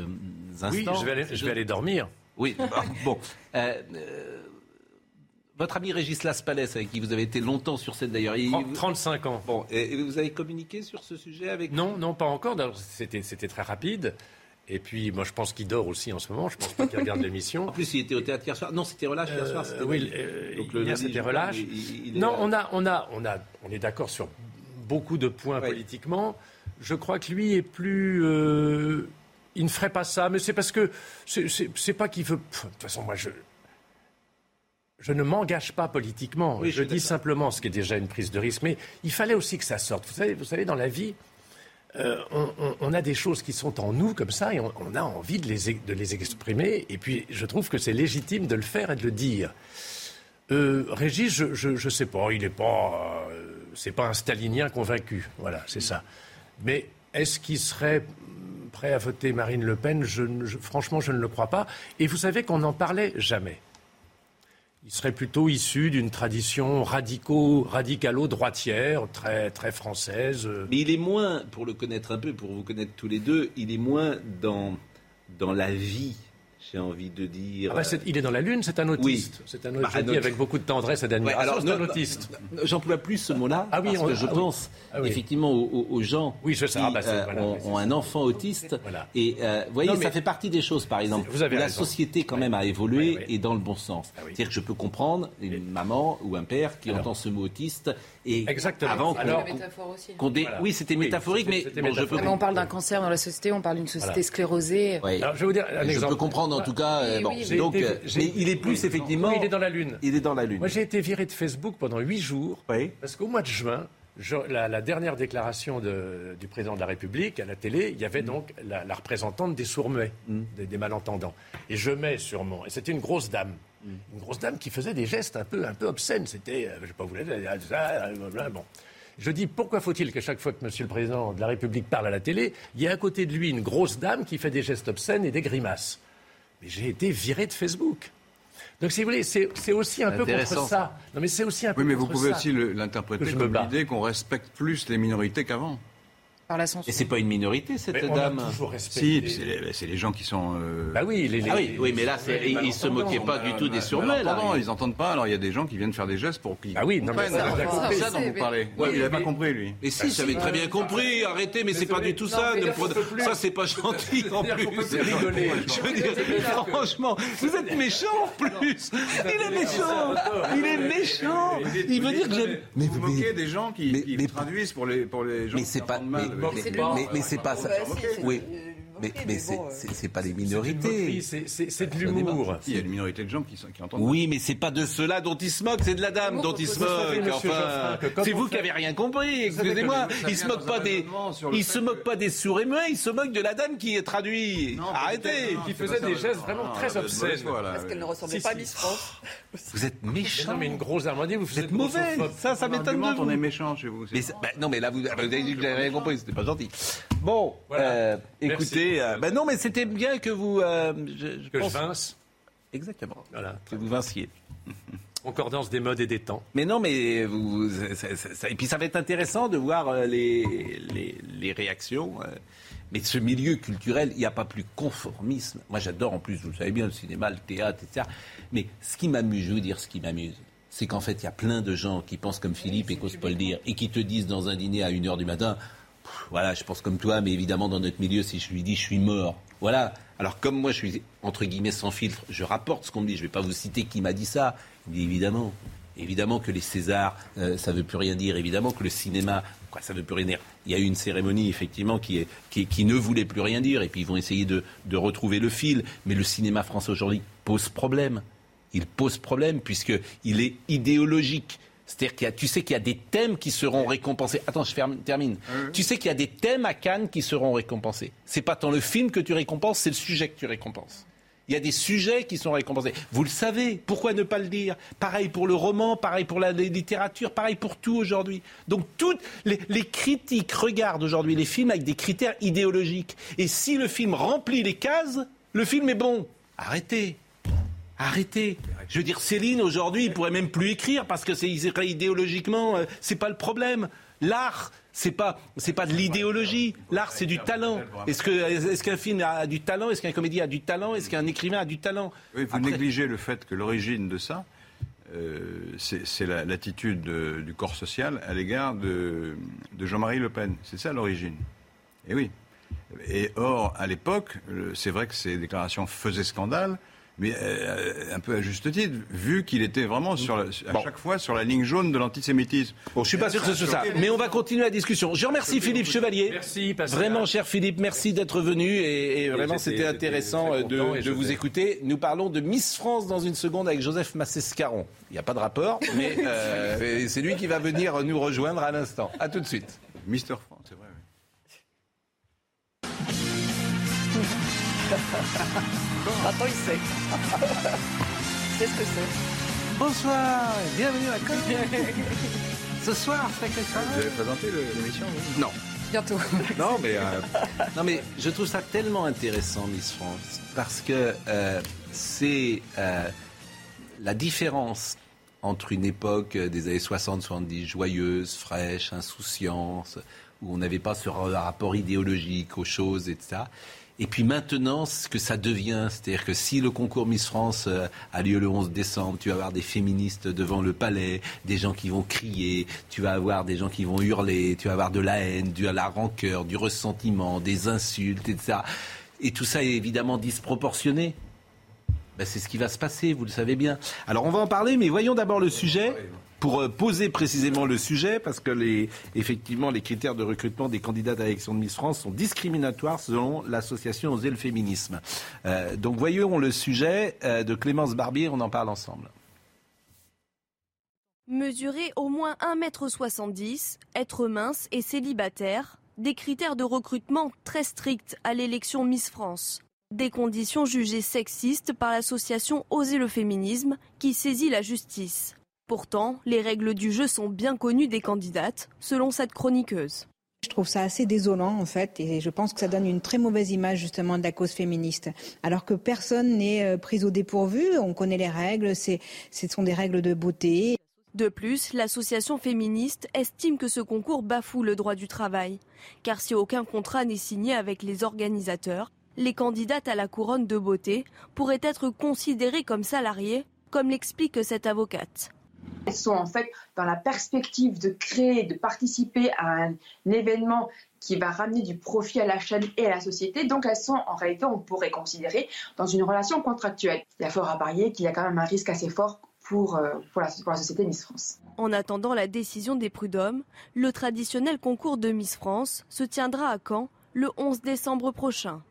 instants. Oui, je vais aller, je vais aller dormir. Oui, bon. Euh, euh, votre ami Régis Laspalès, avec qui vous avez été longtemps sur scène d'ailleurs, il- 30 35 ans. bon, et vous avez communiqué sur ce sujet avec Non, non, pas encore. C'était, très rapide. Et puis, moi, je pense qu'il dort aussi en ce moment. Je pense pas qu'il regarde l'émission. En plus, il était au théâtre hier soir. Non, c'était relâche hier soir. Euh, oui, euh, Donc, lundi, c'était relâche. il- il- il est Non, là. on a, on a, on a, on est d'accord sur beaucoup de points Ouais. politiquement. Je crois que lui est plus. euh, il ne ferait pas ça, mais c'est parce que c'est, pas qu'il veut. Pff, De toute façon, moi, je. Je ne m'engage pas politiquement. Oui, je dis simplement ce qui est déjà une prise de risque. Mais il fallait aussi que ça sorte. Vous savez, vous savez dans la vie, euh, on, on- on a des choses qui sont en nous comme ça et on, on a envie de les, de les exprimer. Et puis, je trouve que c'est légitime de le faire et de le dire. Euh, Régis, je, je, je sais pas, il n'est pas, euh, c'est pas un stalinien convaincu. Voilà, c'est ça. Mais est-ce qu'il serait prêt à voter Marine Le Pen? Je, ne- je- Franchement, je ne le crois pas. Et vous savez qu'on n'en parlait jamais. Il serait plutôt issu d'une tradition radico, radicalo-droitière, très, très française. Mais il est moins, pour le connaître un peu, pour vous connaître tous les deux, il est moins dans, dans la vie, j'ai envie de dire. Ah bah, il est dans la lune, c'est un autiste. C'est un Bah, autiste. je aut- avec beaucoup de tendresse et Ouais, d'admiration. alors, c'est un autiste. J'emploie plus ce mot-là Ah oui, parce on- que je ah oui. pense Ah oui. effectivement aux, aux- aux gens Oui, je sais. qui Ah bah, euh, voilà, ont, oui, un enfant autiste. Voilà. Et euh, vous voyez, Non, mais- ça fait partie des choses, par exemple. Vous avez où la raison. société quand même a évolué Oui, oui. et dans le bon sens. Ah oui. C'est-à-dire que je peux comprendre une maman ou un père qui Alors. entend ce mot autiste et Exactement. avant qu'on- dé- Voilà. oui, c'était Oui, métaphorique, mais je peux on parle d'un cancer dans la société, on parle d'une société sclérosée. Ouais. Alors, je vais vous dire un je exemple. peux comprendre en tout cas. Oui, euh, bon, oui, donc, été- euh, mais il est plus effectivement. Il est dans la lune. Il est dans la lune. Moi, j'ai été viré de Facebook pendant huit jours. Parce qu'au mois de juin, je- la, la dernière déclaration de- du président de la République à la télé, il y avait donc la, la représentante des sourds-muets, des, des malentendants. Et je mets sur mon. Et c'était une grosse dame. Une grosse dame qui faisait des gestes un peu, un peu obscènes. C'était, euh, je ne sais pas, vous bon. Je dis, pourquoi faut-il que chaque fois que Monsieur le Président de la République parle à la télé, il y ait à côté de lui une grosse dame qui fait des gestes obscènes et des grimaces? Mais j'ai été viré de Facebook. Donc, si vous voulez, c'est aussi un peu contre ça. Non, mais c'est aussi un peu Oui, mais vous pouvez ça. aussi l'interpréter comme l'idée qu'on respecte plus les minorités qu'avant. Par la censure. Et c'est pas une minorité cette Mais on a dame. toujours Si, respecté. c'est les, c'est les gens qui sont. euh, Bah oui, les, les- Ah oui, les- oui, mais là, c'est- ils, ils se moquaient pas du tout des là. malentendants, ils n'entendent pas, alors il y a des gens qui viennent faire des gestes pour qu'ils Ah oui, non, mais ça, ça dont vous parlez. Ouais, il n'avait mais- pas compris, lui. Mais si, j'avais très bien compris. Arrêtez, mais c'est pas du tout ça. Ça, c'est pas gentil en plus. Je veux dire, franchement, vous êtes méchant en plus. Il est méchant. Il est méchant. Il veut dire que j'aime. Mais, vous moquez des gens qui, traduisent pour les, gens mais qui c'est pas. Mais, C'est mais- pas ça. Oui. Mais, c'est euh, c'est- pas des minorités. C'est de l'humour. Il y a une minorité de gens qui, qui entendent Oui, mais c'est pas de cela dont il se moque, c'est de la dame dont il se Vous moque. Enfin, c'est vous qui avez rien compris. Excusez-moi, ça il se moque pas des, il se moque que- pas des sourds et muets, il se moque de la dame qui est traduite. Arrêtez. Qui faisait des gestes vraiment Non, très obscènes. Parce qu'elle ne ressemblait pas à. Miss France. Vous êtes méchant. Non, mais une grosse armandie, vous Vous êtes mauvais. Ça, ça m'étonne de on est vous. méchant chez vous. bah, non, mais là, vous, vous avez dit que j'avais rien compris, c'était pas gentil. Bon, Voilà. Euh, écoutez, euh, bah non, mais c'était bien que vous, euh, je, je Que pense- je vince. exactement, Voilà. que vous vinciez. Concordance des modes et des temps. Mais non, mais vous, ça- ça- ça- et puis ça va être intéressant de voir euh, les, les, les réactions. Mais ce milieu culturel, il n'y a pas plus conformisme. Moi, j'adore en plus, vous le savez bien, le cinéma, le théâtre, etc. Mais ce qui m'amuse, je vais vous dire ce qui m'amuse, c'est qu'en fait, il y a plein de gens qui pensent comme Philippe et qu'osent pas le dire, et qui te disent dans un dîner à 1h du matin, voilà, je pense comme toi, mais évidemment, dans notre milieu, si je lui dis je suis mort, voilà. Alors, comme moi, je suis, entre guillemets, sans filtre, je rapporte ce qu'on me dit. Je ne vais pas vous citer qui m'a dit ça. Évidemment. Évidemment que les Césars, euh, ça ne veut plus rien dire. Évidemment que le cinéma, ça ne veut plus rien dire. Il y a eu une cérémonie, effectivement, qui, est, qui, ne voulait plus rien dire. Et puis, ils vont essayer de retrouver le fil. Mais le cinéma français aujourd'hui pose problème. Il pose problème puisqu'il est idéologique. C'est-à-dire qu'il y a, tu sais qu'il y a des thèmes qui seront récompensés. Attends, je ferme- termine. Tu sais qu'il y a des thèmes à Cannes qui seront récompensés. C'est pas tant le film que tu récompenses, c'est le sujet que tu récompenses. Il y a des sujets qui sont récompensés. Vous le savez, pourquoi ne pas le dire? Pareil pour le roman, pareil pour la littérature, pareil pour tout aujourd'hui. Donc toutes les, les critiques regardent aujourd'hui les films avec des critères idéologiques. Et si le film remplit les cases, le film est bon. Arrêtez. Arrêtez. Je veux dire, Céline, aujourd'hui, il pourrait même plus écrire parce que c'est idéologiquement, euh, c'est pas le problème. L'art, c'est pas, c'est pas de l'idéologie. L'art, c'est du talent. Est-ce que, est-ce qu'un film a du talent? Est-ce qu'un comédien a du talent? Est-ce qu'un écrivain a du talent? Oui, vous Après- négligez le fait que l'origine de ça, euh, c'est c'est la- l'attitude du corps social à l'égard de, de Jean-Marie Le Pen. C'est ça l'origine. Et oui. Et or, à l'époque, c'est vrai que ces déclarations faisaient scandale, mais euh, un peu à juste titre, vu qu'il était vraiment sur la- à Bon. chaque fois sur la ligne jaune de l'antisémitisme. Bon, je suis pas sûr que ce soit ça, mais on va continuer la discussion. Je remercie Philippe Chevalier. Merci, Pascal. Vraiment, cher Philippe, merci d'être venu et, et vraiment c'était intéressant euh, de, vous écouter. Nous parlons de Miss France dans une seconde avec Joseph Massescaron. Il n'y a pas de rapport, mais euh, c'est lui qui va venir nous rejoindre à l'instant. À tout de suite. Mister France, c'est vrai. oui. Maintenant, il sait. C'est ce que c'est. Bonsoir, bienvenue à Cannes. Ce soir, Sacré Vous avez présenté le- l'émission vous Non. Bientôt. Non, mais, euh, non, mais je trouve ça tellement intéressant, Miss France, parce que euh, c'est euh, la différence entre une époque des années 60-70, joyeuse, fraîche, insouciance, où on n'avait pas ce rapport idéologique aux choses, etc. Et puis maintenant, ce que ça devient, c'est-à-dire que si le concours Miss France euh, a lieu le 11 décembre, tu vas avoir des féministes devant le palais, des gens qui vont crier, tu vas avoir des gens qui vont hurler, tu vas avoir de la haine, de la rancœur, du ressentiment, des insultes, etc. Et tout ça est évidemment disproportionné. Ben, c'est ce qui va se passer, vous le savez bien. Alors on va en parler, mais voyons d'abord le sujet. Pour euh, poser précisément le sujet, parce que les, effectivement, les critères de recrutement des candidats à l'élection de Miss France sont discriminatoires selon l'association Oser le féminisme. Euh, donc voyons le sujet euh, de Clémence Barbier, on en parle ensemble. Mesurer au moins 1m70, être mince et célibataire, des critères de recrutement très stricts à l'élection Miss France. Des conditions jugées sexistes par l'association Oser le féminisme qui saisit la justice. Pourtant, les règles du jeu sont bien connues des candidates, selon cette chroniqueuse. Je trouve ça assez désolant en fait et je pense que ça donne une très mauvaise image justement de la cause féministe. Alors que personne n'est euh, pris au dépourvu, on connaît les règles, ce sont des règles de beauté. De plus, l'association féministe estime que ce concours bafoue le droit du travail. Car si aucun contrat n'est signé avec les organisateurs, les candidates à la couronne de beauté pourraient être considérées comme salariées, comme l'explique cette avocate. Elles sont en fait dans la perspective de créer, de participer à un, événement qui va ramener du profit à la chaîne et à la société. Donc elles sont en réalité, on pourrait considérer, dans une relation contractuelle. Il y a fort à parier qu'il y a quand même un risque assez fort pour, euh, pour, la, pour la société Miss France. En attendant la décision des prud'hommes, le traditionnel concours de Miss France se tiendra à Caen le 11 décembre prochain.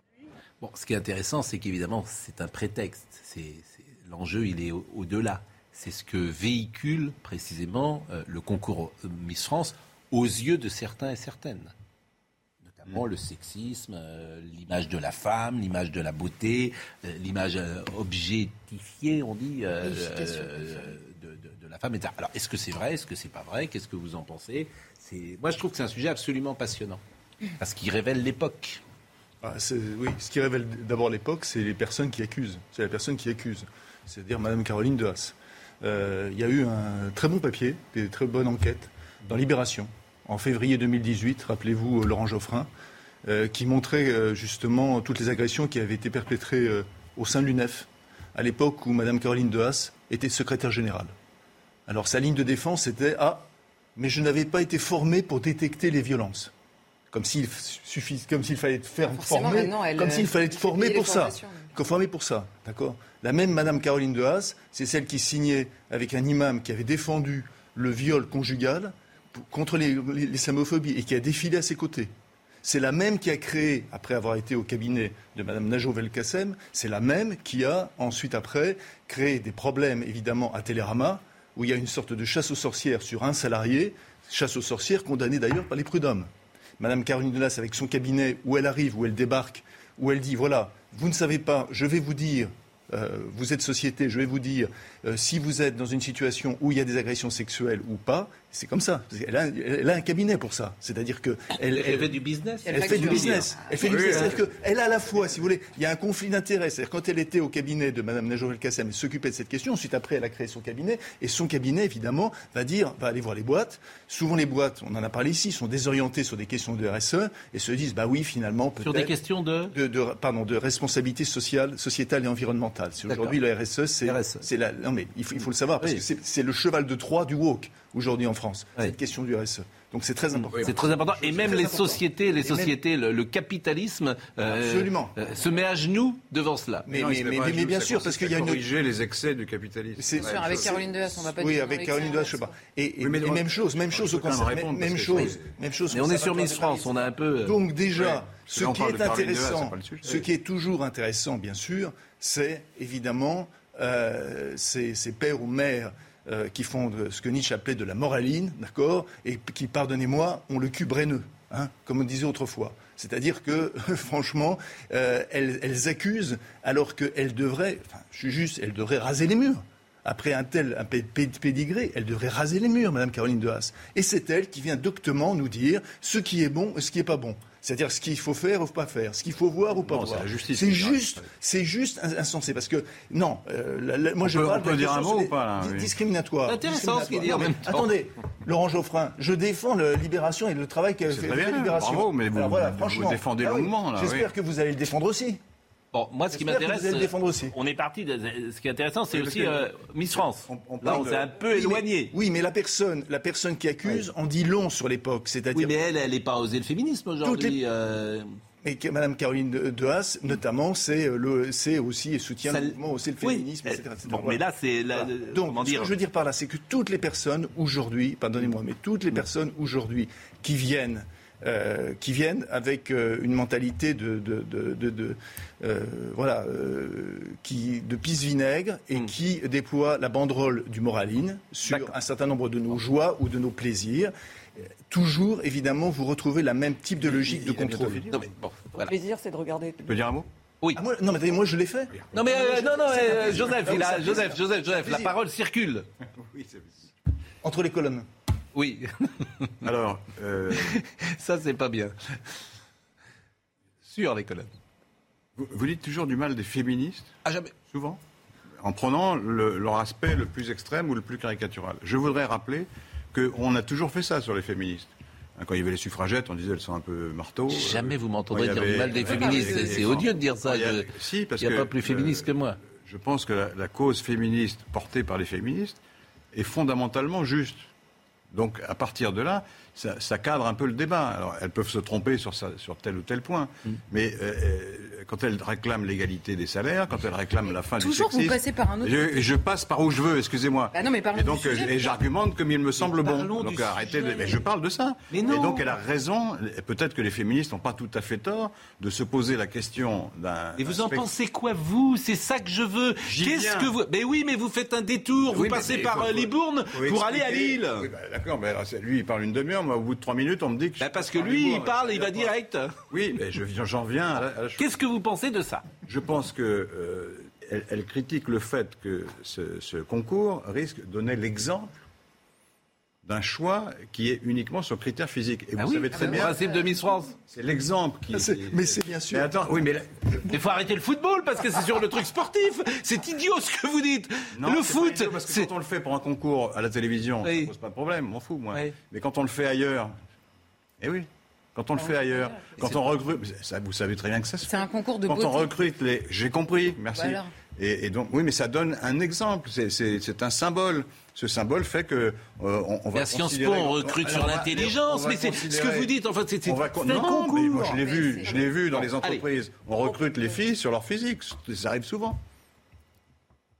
Bon, ce qui est intéressant, c'est qu'évidemment, c'est un prétexte. L'enjeu, il est au-delà c'est ce que véhicule précisément euh, le concours Miss France aux yeux de certains et certaines. Notamment mm. le sexisme, euh, l'image de la femme, l'image de la beauté, euh, l'image objectifiée, on dit, de, la femme. Alors, est-ce que c'est vrai Est-ce que c'est pas vrai Qu'est-ce que vous en pensez? Moi, je trouve que c'est un sujet absolument passionnant, parce qu'il révèle l'époque. Ah, oui, ce qui révèle d'abord l'époque, c'est les personnes qui accusent. C'est la personne qui accuse, c'est-à-dire Madame Caroline de Haas. Euh, il y a eu un très bon papier, des très bonnes enquêtes dans Libération, en février 2018, rappelez-vous euh, Laurent Geoffrin, euh, qui montrait justement toutes les agressions qui avaient été perpétrées au sein de l'UNEF, à l'époque où Mme Caroline Dehas était secrétaire générale. Alors sa ligne de défense était Ah, mais je n'avais pas été formé pour détecter les violences. Comme s'il suffit, comme s'il fallait être formé, comme s'il fallait être formé pour ça formé pour ça, d'accord? La même Madame Caroline de Haas, c'est celle qui signait avec un imam qui avait défendu le viol conjugal contre l'islamophobies et qui a défilé à ses côtés. C'est la même qui a créé, après avoir été au cabinet de Mme Najou Belkacem, c'est la même qui a ensuite après créé des problèmes évidemment à Télérama, où il y a une sorte de chasse aux sorcières sur un salarié, chasse aux sorcières condamnée d'ailleurs par les prud'hommes. Madame Caroline de Haas, avec son cabinet, où elle arrive, où elle débarque, où elle dit voilà, vous ne savez pas, je vais vous dire vous êtes société, je vais vous dire, euh, si vous êtes dans une situation où il y a des agressions sexuelles ou pas, c'est comme ça. Elle a, elle a, un cabinet pour ça. C'est-à-dire que elle, elle, fait du business. Elle, fait du business. Elle fait du business. C'est-à-dire qu'elle a à la fois, si vous voulez, il y a un conflit d'intérêts. C'est-à-dire quand elle était au cabinet de Mme Najorel Kassem, elle s'occupait de cette question. Ensuite, après, elle a créé son cabinet. Et son cabinet, évidemment, va dire, va aller voir les boîtes. Souvent, les boîtes, on en a parlé ici, sont désorientées sur des questions de RSE et se disent, bah oui, finalement, peut-être. Sur des questions de... de, Pardon, de responsabilité sociale, sociétale et environnementale. C'est aujourd'hui le RSE, c'est, c'est la. Mais il faut, il faut le savoir parce que c'est, le cheval de Troie du woke aujourd'hui en France. Cette question du RSE. Donc c'est très important. C'est très important. Et même les sociétés, les sociétés, le, capitalisme euh, euh, se met à genoux devant cela. Mais, mais, bien sûr, parce qu'il y a une corriger les excès du capitalisme. C'est sûr, avec Caroline Dehas, on va pas. Oui, avec Caroline Dehas, je sais pas. Et, même chose, même chose au conseil. Même chose, même chose. Mais on est sur Miss France, on a un peu. Euh, Donc déjà, ce qui est intéressant, ce qui est toujours intéressant, bien sûr, c'est évidemment ces pères ou mères euh, qui font ce que Nietzsche appelait de la moraline, d'accord, et qui, pardonnez-moi, ont le cul brenneux, hein, comme on disait autrefois. C'est-à-dire que, franchement, euh, elles, accusent alors qu'elles devraient, je suis juste, elles devraient raser les murs. Après un tel pédigré, elle devrait raser les murs, Madame Caroline de Haas. Et c'est elle qui vient doctement nous dire ce qui est bon et ce qui n'est pas bon. C'est-à-dire ce qu'il faut faire ou pas faire, ce qu'il faut voir ou pas voir. C'est juste, c'est juste insensé parce que non, euh, moi je parle peut dire un mot ou pas discriminatoire. Intéressant ce qu'il dit en même temps. Attendez, Laurent Geoffrin, je défends la libération et le travail qu'a fait, la libération. Bravo, mais vous, voilà, vous défendez ah longuement. J'espère que vous allez le défendre aussi. Bon, moi, ce qui m'intéresse, on est parti. De, ce qui est intéressant, c'est aussi euh, Miss France. On, Là, on s'est un peu éloigné. oui, mais la personne, la personne qui accuse en dit long sur l'époque. C'est-à-dire. Oui, mais elle, elle n'est pas osée le féminisme aujourd'hui. Euh. Et que Mme Caroline de, de Haas, notamment, c'est euh, le, c'est aussi et soutient Ça- le mouvement, aussi le Oui. féminisme, etc. etc. Bon, Voilà. mais là, c'est. Voilà. Donc, ce que je veux dire par là, c'est que toutes les personnes aujourd'hui, pardonnez-moi, mais toutes les personnes aujourd'hui qui viennent, euh, qui viennent avec euh, une mentalité de, de, de, de- de, euh, voilà, euh, qui de pisse vinaigre et Mm. qui déploient la banderole du moraline sur un certain nombre de nos joies ou de nos plaisirs. Toujours, évidemment, vous retrouvez la même type de logique de il contrôle. Non, mais bon, Le voilà. plaisir, c'est de regarder. Tu peux dire un mot? Oui. Ah, moi, non, mais attendez, moi je l'ai fait. Non, mais euh, non, non, euh, Joseph, il a- Joseph. Joseph, Joseph, la parole circule. Oui, c'est Entre les colonnes. Oui, Alors, euh, ça, c'est pas bien. Sur les colonnes. vous, vous dites toujours du mal des féministes, Ah, jamais. souvent, en prenant le- leur aspect le plus extrême ou le plus caricatural. Je voudrais rappeler qu'on a toujours fait ça sur les féministes. Hein, Quand il y avait les suffragettes, on disait elles sont un peu marteaux. Jamais Euh, vous m'entendrez dire avait- du mal des féministes. C'est odieux de dire ça. il a- Si, n'y a que, pas plus féministe euh, que moi. Je pense que la, la cause féministe portée par les féministes est fondamentalement juste. Donc, à partir de là, ça, ça cadre un peu le débat. Alors, elles peuvent se tromper sur, ça- sur tel ou tel point, Mm. mais euh, euh, quand elles réclament l'égalité des salaires, quand elles réclament la fin Toujours, du vous sexisme, passez par un autre. je, je passe par où je veux, excusez-moi. Bah non, mais parlons et donc, du sujet, et j'argumente comme il me semble bon. parlons Donc, du arrêtez. de- mais je parle de ça. Mais Et non. donc, elle a raison. et Peut-être que les féministes n'ont pas tout à fait tort de se poser la question d'un. Et vous en pensez quoi, vous? C'est ça que je veux. Qu'est-ce que vous? Mais oui, mais vous faites un détour. vous Oui, mais passez par faut- euh, Libourne pour aller à. Lille. Oui, bah, D'accord, mais alors, lui, il parle une demi-heure, moi, au bout de trois minutes, on me dit que. Bah, je parce que lui, il parle, il va direct. Oui, mais je- j'en viens à la, à la chose. Qu'est-ce que vous pensez de ça? Je pense que euh, elle, elle critique le fait que ce, ce concours risque de donner l'exemple d'un choix qui est uniquement sur critères physiques. Et Ah vous oui, savez très le bien, principe de Miss France. c'est l'exemple qui. C'est- qui- mais c'est bien sûr. Mais attends, oui, mais Il faut arrêter le football parce que c'est sur le truc sportif. C'est idiot ce que vous dites. Non, le foot, idiot, parce que c'est. quand on le fait pour un concours à la télévision, Oui. ça pose pas de problème, m'en fous moi. Oui. Mais quand on le fait ailleurs, eh oui, quand on le fait ailleurs, quand on recrute, ça, vous savez très bien que ça se C'est fait. un concours de Quand on recrute les, j'ai compris, merci. Voilà. Et, et donc oui, mais ça donne un exemple. C'est un symbole. Ce symbole fait que euh, on, on Mais va. à Sciences Po, on recrute sur l'intelligence. Mais c'est ce que vous dites. Enfin, c'est c'est on va c'est con- un non, concours. mais moi je l'ai vu, je l'ai vu dans Bon, les entreprises. On recrute les filles sur leur physique. Ça arrive souvent.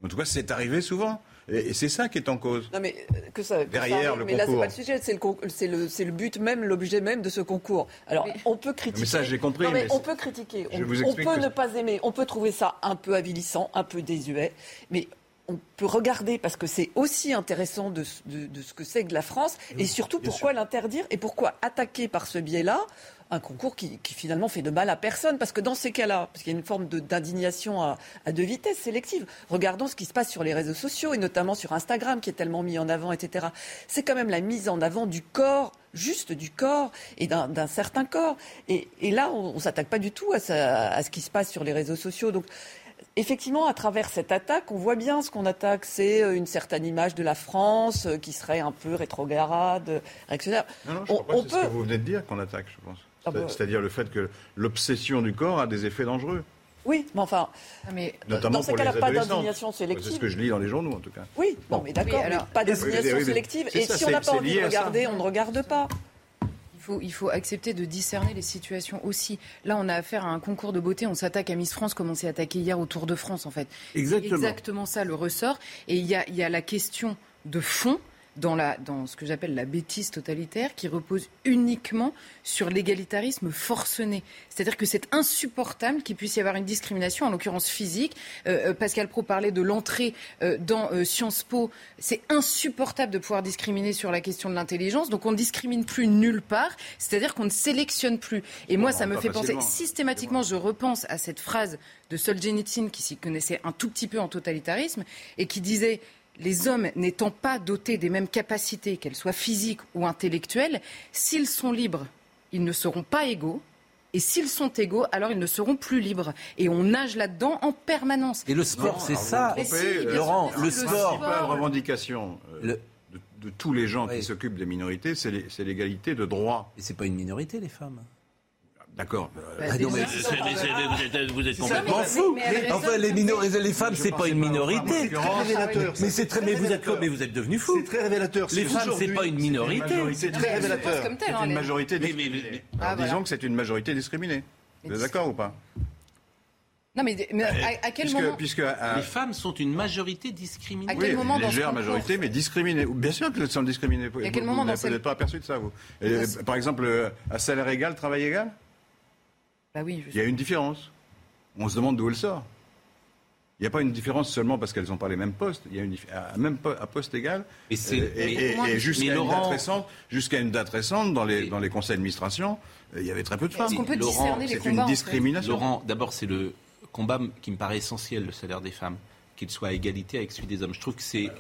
En tout cas, c'est arrivé souvent. Et, c'est ça qui est en cause. Non mais euh, que ça. que ça Derrière arrive, le mais là c'est concours. pas le sujet, c'est le, con- c'est le, c'est le but même, l'objet même de ce concours. Alors on peut critiquer. Mais ça, j'ai compris, Non, mais mais on peut critiquer. Je On, vous on peut que ne pas aimer. On peut trouver ça un peu avilissant, un peu désuet, mais on peut regarder parce que c'est aussi intéressant de, ce- de- de ce que c'est que la France et surtout pourquoi l'interdire et pourquoi attaquer par ce biais-là un concours qui, qui finalement fait de mal à personne parce que dans ces cas-là, parce qu'il y a une forme d'indignation à, à deux vitesses sélective. Regardons ce qui se passe sur les réseaux sociaux et notamment sur Instagram qui est tellement mis en avant, etc. C'est quand même la mise en avant du corps juste du corps et d'un certain corps. Et, et là, on, ne s'attaque pas du tout à, ça- à ce qui se passe sur les réseaux sociaux. Donc, effectivement, à travers cette attaque, on voit bien ce qu'on attaque, c'est euh, une certaine image de la France euh, qui serait un peu rétrograde, euh, réactionnaire. Non, non, je On- crois pas on que c'est ce peut- que vous venez de dire qu'on attaque, je pense. Ah bah. C'est-à-dire le fait que l'obsession du corps a des effets dangereux, Oui, mais enfin, Ah, mais notamment dans ces pour les cas-là, pas d'indignation C'est ce sélective. que je lis dans les journaux, en tout cas. Oui, bon, mais d'accord, Oui, pas d'indignation Oui, sélective. Et ça, si on n'a pas envie de regarder, on ne regarde pas. Il faut, il faut accepter de discerner les situations aussi. Là, on a affaire à un concours de beauté. On s'attaque à Miss France comme on s'est attaqué hier au Tour de France, en fait. Exactement. C'est exactement ça le ressort. Et il y a, il y a la question de fond dans, la, dans ce que j'appelle la bêtise totalitaire qui repose uniquement sur l'égalitarisme forcené. C'est-à-dire que c'est insupportable qu'il puisse y avoir une discrimination, en l'occurrence physique. Euh, euh, Pascal Pro parlait de l'entrée euh, dans euh, Sciences Po. C'est insupportable de pouvoir discriminer sur la question de l'intelligence. Donc on ne discrimine plus nulle part. C'est-à-dire qu'on ne sélectionne plus. Et moi, ça me fait penser systématiquement, je repense à cette phrase de Solzhenitsyn qui s'y connaissait un tout petit peu en totalitarisme et qui disait les hommes n'étant pas dotés des mêmes capacités, qu'elles soient physiques ou intellectuelles, s'ils sont libres, ils ne seront pas égaux. Et s'ils sont égaux, alors ils ne seront plus libres. Et on nage là-dedans en permanence. Et le sport, c'est vous ça. vous Mais trompez, si, bien Laurent, sûr, le le sport- principale revendication euh, Le- de, de tous les gens Oui. qui s'occupent des minorités, c'est l'égalité de droit. Mais c'est pas une minorité, les femmes. D'accord. Bah, Ah mais, vous êtes, ça, complètement mais- fou. mais Enfin, les, comme minor- ça. les femmes, c'est pas une minorité. Mais c'est très, mais vous êtes quoi Mais vous êtes devenu fou. C'est très révélateur. Les femmes, c'est pas une minorité. C'est très révélateur. C'est une majorité. Mais- dis- mais- mais- Alors, voilà. Disons que c'est une majorité discriminée. Vous êtes d'accord ou pas? Non, mais, mais à, à quel puisque, moment puisque, à- Les femmes sont une majorité discriminée. À quel oui, moment dans légère concours majorité, mais discriminée. Bien sûr qu'elles sont discriminées. À quel Vous- moment vous dans n'êtes cette- pas aperçu de ça, vous. Et, par exemple, euh, à salaire égal, travail égal, Bah oui, il y a une différence. On se demande d'où elle sort. Il n'y a pas une différence seulement parce qu'elles n'ont pas les mêmes postes. Il y a une à même po- à poste égal. Et euh, et, et- et jusqu'à une Laurent- date récente, jusqu'à une date récente, dans les, dans les conseils d'administration, euh, il y avait très peu de femmes. Est-ce qu'on peut Laurent, discerner les C'est combats une en fait discrimination. Laurent, d'abord, c'est le combat qui me paraît essentiel, le salaire des femmes, qu'il soit à égalité avec celui des hommes. Je trouve que c'est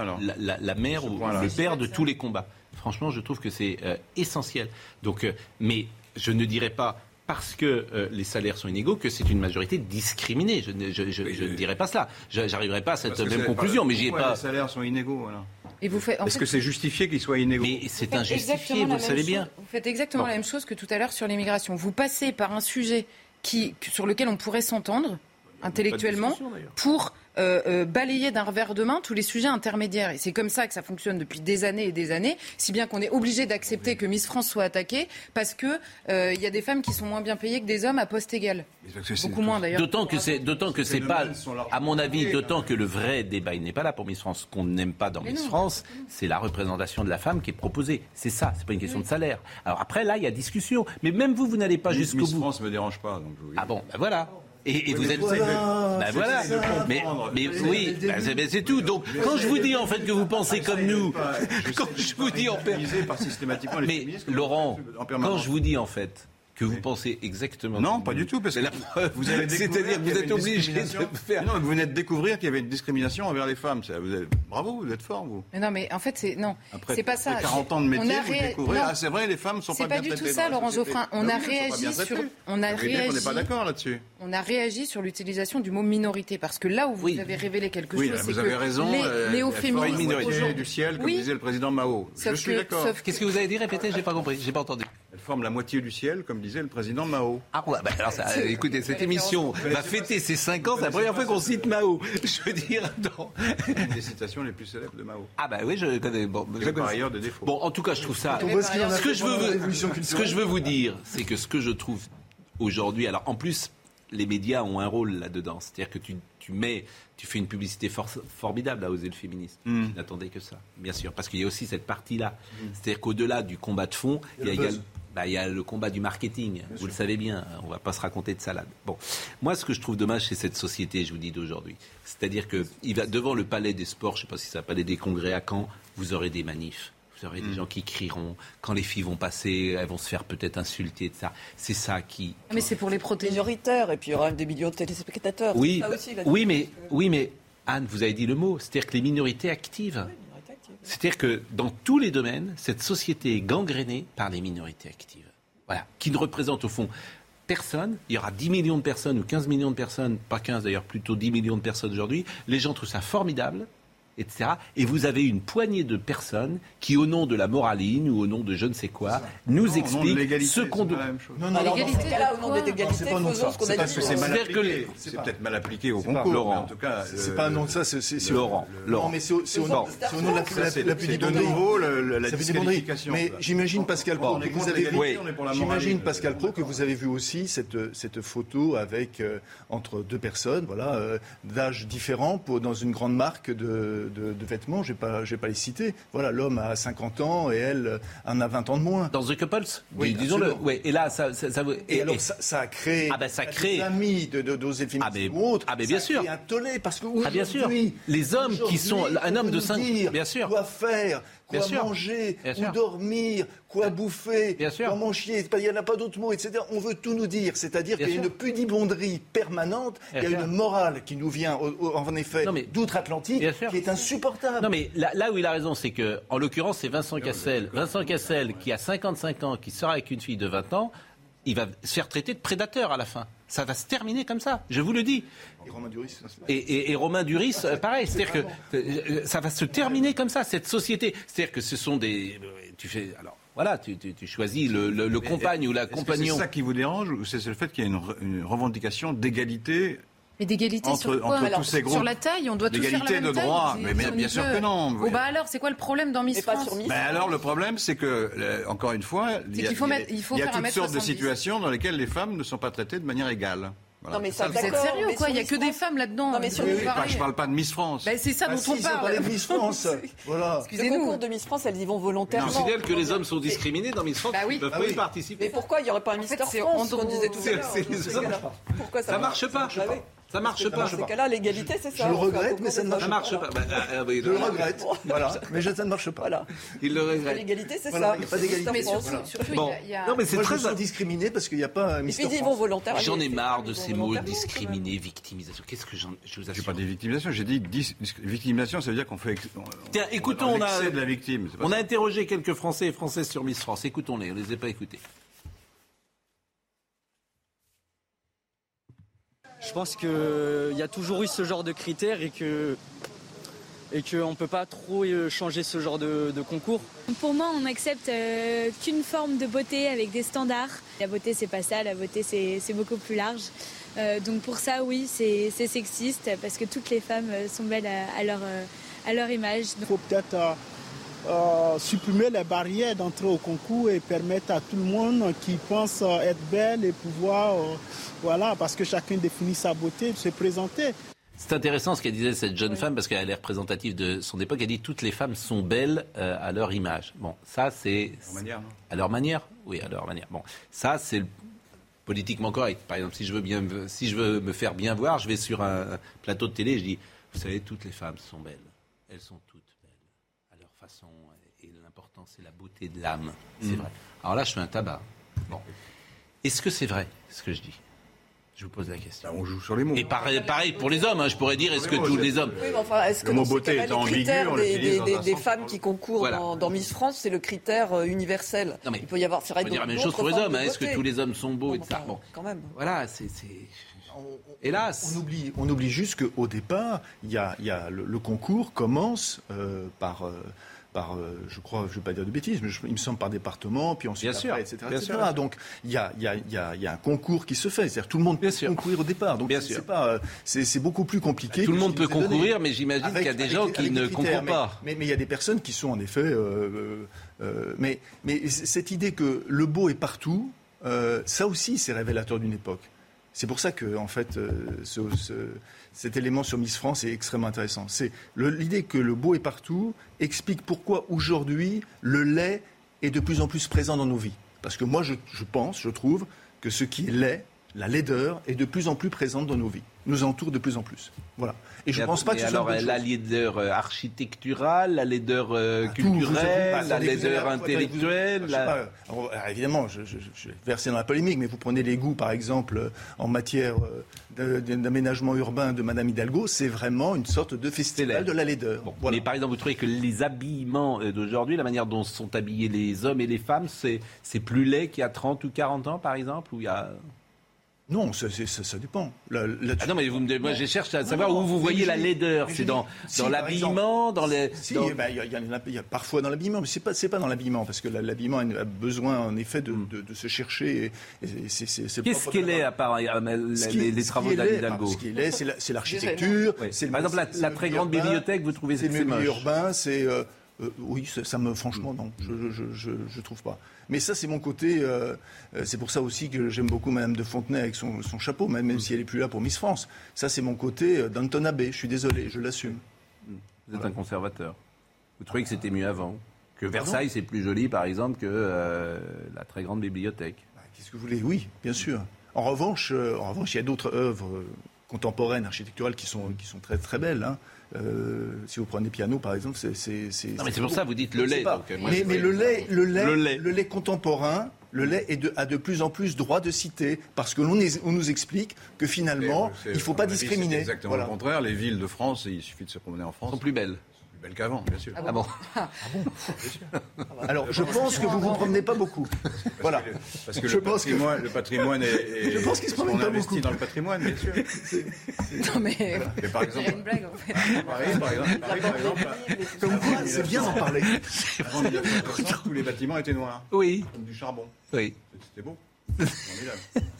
alors. la, la- la mère Ce ou le père de tous les combats. Franchement, je trouve que c'est euh, essentiel. Donc, euh, mais je ne dirais pas parce que euh, les salaires sont inégaux que c'est une majorité discriminée. Je ne, je- je- je ne dirais pas cela. Je- J'arriverai pas à cette même conclusion, mais j'y ai pourquoi pas. Les salaires sont inégaux. voilà. Et vous faites. en Est-ce fait, que c'est justifié qu'ils soient inégaux Mais c'est injustifié, exactement vous la le savez même bien. chose- Vous faites exactement Bon. la même chose que tout à l'heure sur l'immigration. Vous passez par un sujet qui, sur lequel on pourrait s'entendre intellectuellement pour euh, euh, balayer d'un revers de main tous les sujets intermédiaires. Et c'est comme ça que ça fonctionne depuis des années et des années, si bien qu'on est obligé d'accepter que Miss France soit attaquée parce que euh, il y a des femmes qui sont moins bien payées que des hommes à poste égal. Beaucoup moins d'ailleurs. D'autant que c'est, d'autant que Ces c'est pas, à mon avis, d'autant que le vrai débat, il n'est pas là pour Miss France. Ce qu'on n'aime pas dans Mais Miss non. France, c'est la représentation de la femme qui est proposée. C'est ça, c'est pas une question de salaire. Alors après, là, il y a discussion. Mais même vous, vous n'allez pas Miss- jusqu'au Miss bout. France me dérange pas. Donc vous- Ah bon, ben voilà. Et, et vous êtes. voilà, Ben voilà. de Mais, oui, ben c'est, tout. Donc, quand je vous dis en fait que vous pensez comme nous, quand je vous dis en fait. Mais Laurent, en quand je vous dis en fait que vous pensez exactement. Non, pas du tout, parce c'est que la preuve. vous avez découvert C'est-à-dire vous êtes obligé de discrimination. faire. Non, vous venez de découvrir qu'il y avait une discrimination envers les femmes. Ça, vous Bravo, vous êtes fort, vous. Mais non, mais en fait, c'est non, Après, c'est pas ça. après 40 ans de métier, On a vous ré- découvrez. non. Ah, c'est vrai, les femmes sont C'est pas pas bien du tout traitées ça, dans la Laurent. Geoffrin. On Ben a pas réagi sur- traitées. on a bien qu'on n'est pas réagi- d'accord là-dessus. On a réagi sur l'utilisation du mot minorité parce que là où vous avez révélé quelque chose, c'est vous que avez raison. les néo-féministes du ciel, comme disait le président Mao. Je Sauf suis que- d'accord. sauf Qu'est-ce que vous avez dit? Répétez, j'ai pas compris, j'ai pas entendu. Forme la moitié du ciel, comme disait le président Mao. Ah, ouais, bah, alors ça, écoutez, cette émission va fêter ses 5 ans, c'est la première fois qu'on cite Mao. Je veux dire, non. Une des citations les plus célèbres de Mao. Ah bah oui, je connais. Bon, je Il par ailleurs des défauts. Bon, en tout cas, je trouve ça. Ce que je veux, ce que je veux vous dire, c'est que ce que je trouve aujourd'hui, alors en plus, les médias ont un rôle là-dedans. C'est-à-dire que tu, tu mets, tu fais une publicité for- formidable à oser le féminisme. Mm. Je n'attendais que ça, bien sûr, parce qu'il y a aussi cette partie-là. C'est-à-dire qu'au-delà du combat de fond, il y a, également- bah, il y a le combat du marketing. vous le savez bien, on va pas se raconter de salade. Bon, moi, ce que je trouve dommage, c'est cette société, je vous dis d'aujourd'hui. C'est-à-dire que il va devant le palais des sports, je sais pas si c'est un palais des congrès à Caen, vous aurez des manifs. Vous aurez des gens qui crieront. Quand les filles vont passer, elles vont se faire peut-être insulter, etc. C'est ça qui. Ah, Mais c'est pour les protéger. minoritaire, et puis il y aura des millions de téléspectateurs. Oui, Ça aussi, là, oui, mais, oui, mais Anne, vous avez dit le mot. C'est-à-dire que les minorités actives. C'est-à-dire que dans tous les domaines, cette société est gangrénée par les minorités actives. Voilà. Qui ne représentent au fond personne. Il y aura 10 millions de personnes ou 15 millions de personnes, pas 15 d'ailleurs, plutôt 10 millions de personnes aujourd'hui. Les gens trouvent ça formidable. Etc. Et vous avez une poignée de personnes qui, au nom de la moraline ou au nom de je ne sais quoi, nous Non, au nom de expliquent l'égalité, ce qu'on c'est doit. Non, non, Alors, non, l'égalité, non. Dans ce cas-là, au nom de l'égalité, c'est pas un nom de faisons ça. ce qu'on C'est a dit. c'est mal les- C'est peut-être mal appliqué au C'est pas- concours. Laurent. En tout cas, C'est euh, pas un nom de ça, c'est c'est- c'est- Laurent, Non, Laurent. mais c'est au, c'est nom, C'est c'est de la, c'est c'est de nouveau la disqualification. Mais j'imagine, Pascal Pro, que vous avez vu, j'imagine. Pascal Pro, que vous avez vu aussi cette, photo avec, euh, entre deux personnes, voilà, euh, d'âge différents, pour, dans une grande marque de, de, de vêtements. Je ne vais, pas- les citer. Voilà, l'homme a 50 ans et elle euh, en a 20 ans de moins. Dans The Couples? Oui, Disons-le. Ouais, et là, ça, ça, ça vous- Et, et- alors, et- ça, ça a créé. Ah ben, ça des crée- amis de, de, d'Osée Féministe Ah ben, ou ah ben, bien a sûr. un tollé parce que Ah, bien sûr. Les hommes qui sont- un homme de peut cinq- nous dire bien sûr. Quoi faire, quoi Bien sûr. manger, Bien où sûr. dormir, quoi bouffer, Bien sûr. chier. Il n'y en a pas d'autres mots, etc. On veut tout nous dire. C'est-à-dire qu'il y a sûr. une pudibonderie permanente. Bien Il y a sûr. une morale qui nous vient, au- au- en effet, d'outre-Atlantique, qui est insupportable. Non, mais là, là où il a raison, c'est que, en l'occurrence, c'est Vincent Cassel. Vincent Cassel, qui a 55 ans, qui sera avec une fille de 20 ans, il va se faire traiter de prédateur à la fin. Ça va se terminer comme ça, je vous le dis. Et Romain Duris, Et, et- et Romain Duris, euh, pareil. C'est-à-dire que euh, ça va se terminer comme ça, cette société. C'est-à-dire que ce sont des. euh, Tu fais. Alors, voilà, tu, tu- tu choisis le, le- le compagne ou la Est-ce que compagnon. C'est ça qui vous dérange ou c'est le fait qu'il y a une, re- une revendication d'égalité Mais d'égalité Entre- sur quoi entre Alors, tous ces groupes. Sur la taille, on doit tous faire la même de droit. Mais- bien sûr que non. Oh bah alors, c'est quoi le problème dans Miss France sur Miss Mais alors le problème, c'est que, euh, encore une fois, il y a, qu'il faut il y a- mettre- il faut il y a faire un toutes sortes de 70. situations dans lesquelles les femmes ne sont pas traitées de manière égale. Voilà. Non, mais ça, Vous êtes sérieux mais quoi Il y a que des France- femmes là-dedans. Non, mais sur parler. je parle pas de Miss France. Bah, c'est ça Ah dont si, on si, parle. parlait de Miss France. voilà. Le Excusez-nous. concours de Miss France, elles y vont volontairement. Je considère que les hommes sont discriminés dans Miss France, Bah oui. ils ne peuvent Ah pas oui. y participer. Mais pourquoi il n'y aurait pas un Mister fait, c'est France, en comme disait tout à l'heure Pourquoi ça Ça marche pas. Ça marche Dans pas. ces cas-là, l'égalité, c'est ça. Je le regrette, mais ça des ne marche pas. Bah, ah, ah, Je le regrette. voilà. Mais ça ne marche pas. Voilà. Il le regrette. L'égalité, c'est ça. il y a pas d'égalité. Surtout, Bon. il y a- il y a- Non, mais c'est très. discriminé parce qu'il n'y a pas un Mister. J'en ai marre de ces mots discriminés, victimisation. Qu'est-ce que j'en. Je vous J'ai assure. pas dit victimisation, j'ai dit dis- victimisation, ça veut dire qu'on fait. ex- Tiens, on- écoutons, dans on a- de la victime. interrogé quelques Français et Françaises sur Miss France. Écoutons-les, on ne les a pas écoutés. Je pense qu'il y a toujours eu ce genre de critères et que et qu'on ne peut pas trop euh, changer ce genre de, de concours. Pour moi, on n'accepte euh, qu'une forme de beauté avec des standards. La beauté, c'est pas ça. La beauté, c'est c'est beaucoup plus large. Euh, donc pour ça, oui, c'est c'est sexiste parce que toutes les femmes sont belles à, à leur, à leur image. Il faut peut-être euh, supprimer les barrières d'entrée au concours et permettre à tout le monde qui pense euh, être belle et pouvoir, euh, voilà, parce que chacun définit sa beauté, de se présenter. C'est intéressant ce qu'elle disait cette jeune femme parce qu'elle est représentative de son époque. Elle dit toutes les femmes sont belles euh, à leur image. Bon, ça c'est En manière, non? À leur manière. Oui, à leur manière. Bon, ça c'est le politiquement correct. Par exemple, si je veux bien, si je veux me faire bien voir, je vais sur un plateau de télé, et je dis, vous savez, toutes les femmes sont belles. Elles sont toutes belles à leur façon. C'est la beauté de l'âme. C'est Mm. vrai. Alors là, je fais un tabac. Bon, est-ce que c'est vrai ce que je dis? Je vous pose la question. Bah, on joue sur les mots. Et pareil, pareil pour les hommes, hein, je pourrais dire, est-ce que tous les hommes Oui, mais enfin, est-ce que Le mot beauté les ambigu, des, des- des- femmes qui concourent Voilà. dans, dans Miss France, c'est le critère euh, universel Non, mais Il peut y avoir, c'est vrai, On peut dire la même chose pour les hommes. hein, Est-ce que tous les hommes sont beaux et ça enfin, Bon, Quand même. voilà, c'est. c'est- On- on- Hélas. On oublie, on oublie juste qu'au départ, il y a, il y a le, le concours commence euh, par, euh, par euh, je crois, je ne vais pas dire de bêtises, mais je- il me semble par département, puis ensuite Bien après, sûr, etc. bien etc. sûr, bien sûr. Donc il y a, il y, a, il y, a, il y a un concours qui se fait, c'est-à-dire tout le monde Bien peut sûr. concourir au départ. Donc c'est euh, c'est beaucoup plus compliqué. Tout le monde peut concourir, mais j'imagine qu'il y a des gens qui ne concourent pas. Mais il y a des personnes qui sont en effet. euh, euh, mais, cette idée que le beau est partout, euh, ça aussi, c'est révélateur d'une époque. C'est pour ça que, en fait, euh, ce- ce- cet élément sur Miss France est extrêmement intéressant. C'est l'idée que le beau est partout explique pourquoi aujourd'hui le lait est de plus en plus présent dans nos vies. Parce que moi, je, pense, je trouve que ce qui est laid, la laideur, est de plus en plus présente dans nos vies, nous entoure de plus en plus. Voilà. Et je ne pense pas que ce soit alors, bonne la laideur euh, architecturale, la laideur euh, Ah, culturelle, la avez- intellectuelle. La- alors, alors, évidemment, je, je, je vais verser dans la polémique, mais vous prenez les goûts, par exemple, euh, en matière euh, d'aménagement urbain de Madame Hidalgo, c'est vraiment une sorte de festival de la laideur. Bon, Voilà. Mais par exemple, vous trouvez que les habillements euh, d'aujourd'hui, la manière dont sont habillés les hommes et les femmes, c'est c'est plus laid qu'il y a 30 ou 40 ans, par exemple où il y a... Non, ça, ça- ça dépend. Là- là-dessus- Ah non, mais vous me, moi, je cherche à Non, savoir non, où vous voyez la laideur. C'est dans, si, dans l'habillement, dans les... Si, dans- eh ben, il y, a- il y en a- y a parfois dans l'habillement, mais c'est pas c'est pas dans l'habillement parce que l'habillement a besoin en effet de, de- de se chercher. Hmm. Qu'est-ce qu'elle est à part euh, Ce les, travaux d'Anne Hidalgo Ce qui est c'est la- c'est l'architecture. Oui. c'est le- Par exemple, la, c'est la le très grande bibliothèque, vous trouvez C'est le c'est mobilier moche urbain, c'est. Euh, oui, ça, ça me, franchement, non, je je, je, je, je trouve pas. Mais ça, c'est mon côté. euh, euh, c'est pour ça aussi que j'aime beaucoup Madame de Fontenay avec son, son chapeau, même, même si elle est plus là pour Miss France. Ça, c'est mon côté euh, d'Anton Abbé. Je suis désolé, je l'assume. Vous êtes un conservateur. Vous trouvez que c'était mieux avant Que Versailles, c'est plus joli, par exemple, que la très grande bibliothèque Bah, Qu'est-ce que vous voulez? Oui, bien sûr. En revanche, en revanche, il y a d'autres œuvres contemporaines, architecturales, qui sont, qui sont très très belles. hein. Euh, si vous prenez piano, par exemple, c'est c'est c'est- Non, mais c'est pour ça vous dites le lait. donc, euh, moi, mais, le lait, le lait, Le lait. le lait contemporain, le lait est de- a de plus en plus droit de citer parce que l'on on nous explique que finalement, C'est- il ne faut pas avis, discriminer. exactement Voilà. le contraire. Les villes de France, il suffit de se promener en France. sont plus belles. Plus belles qu'avant, bien sûr. Ah bon Alors, je pense que vous vous promenez pas beaucoup. Voilà. Parce que Je le pense que- patrimoine, le patrimoine est, est- Je pense qu'il se promène pas investit beaucoup. dans le patrimoine, bien sûr. Non, mais. Mais par Il y a exemple, une blague, en fait. Paris, par exemple, Paris, par exemple, Comme quoi, c'est bien d'en parler. avant 1960, tous les bâtiments étaient noirs, Oui, comme du charbon. oui. C'était beau. Formidable.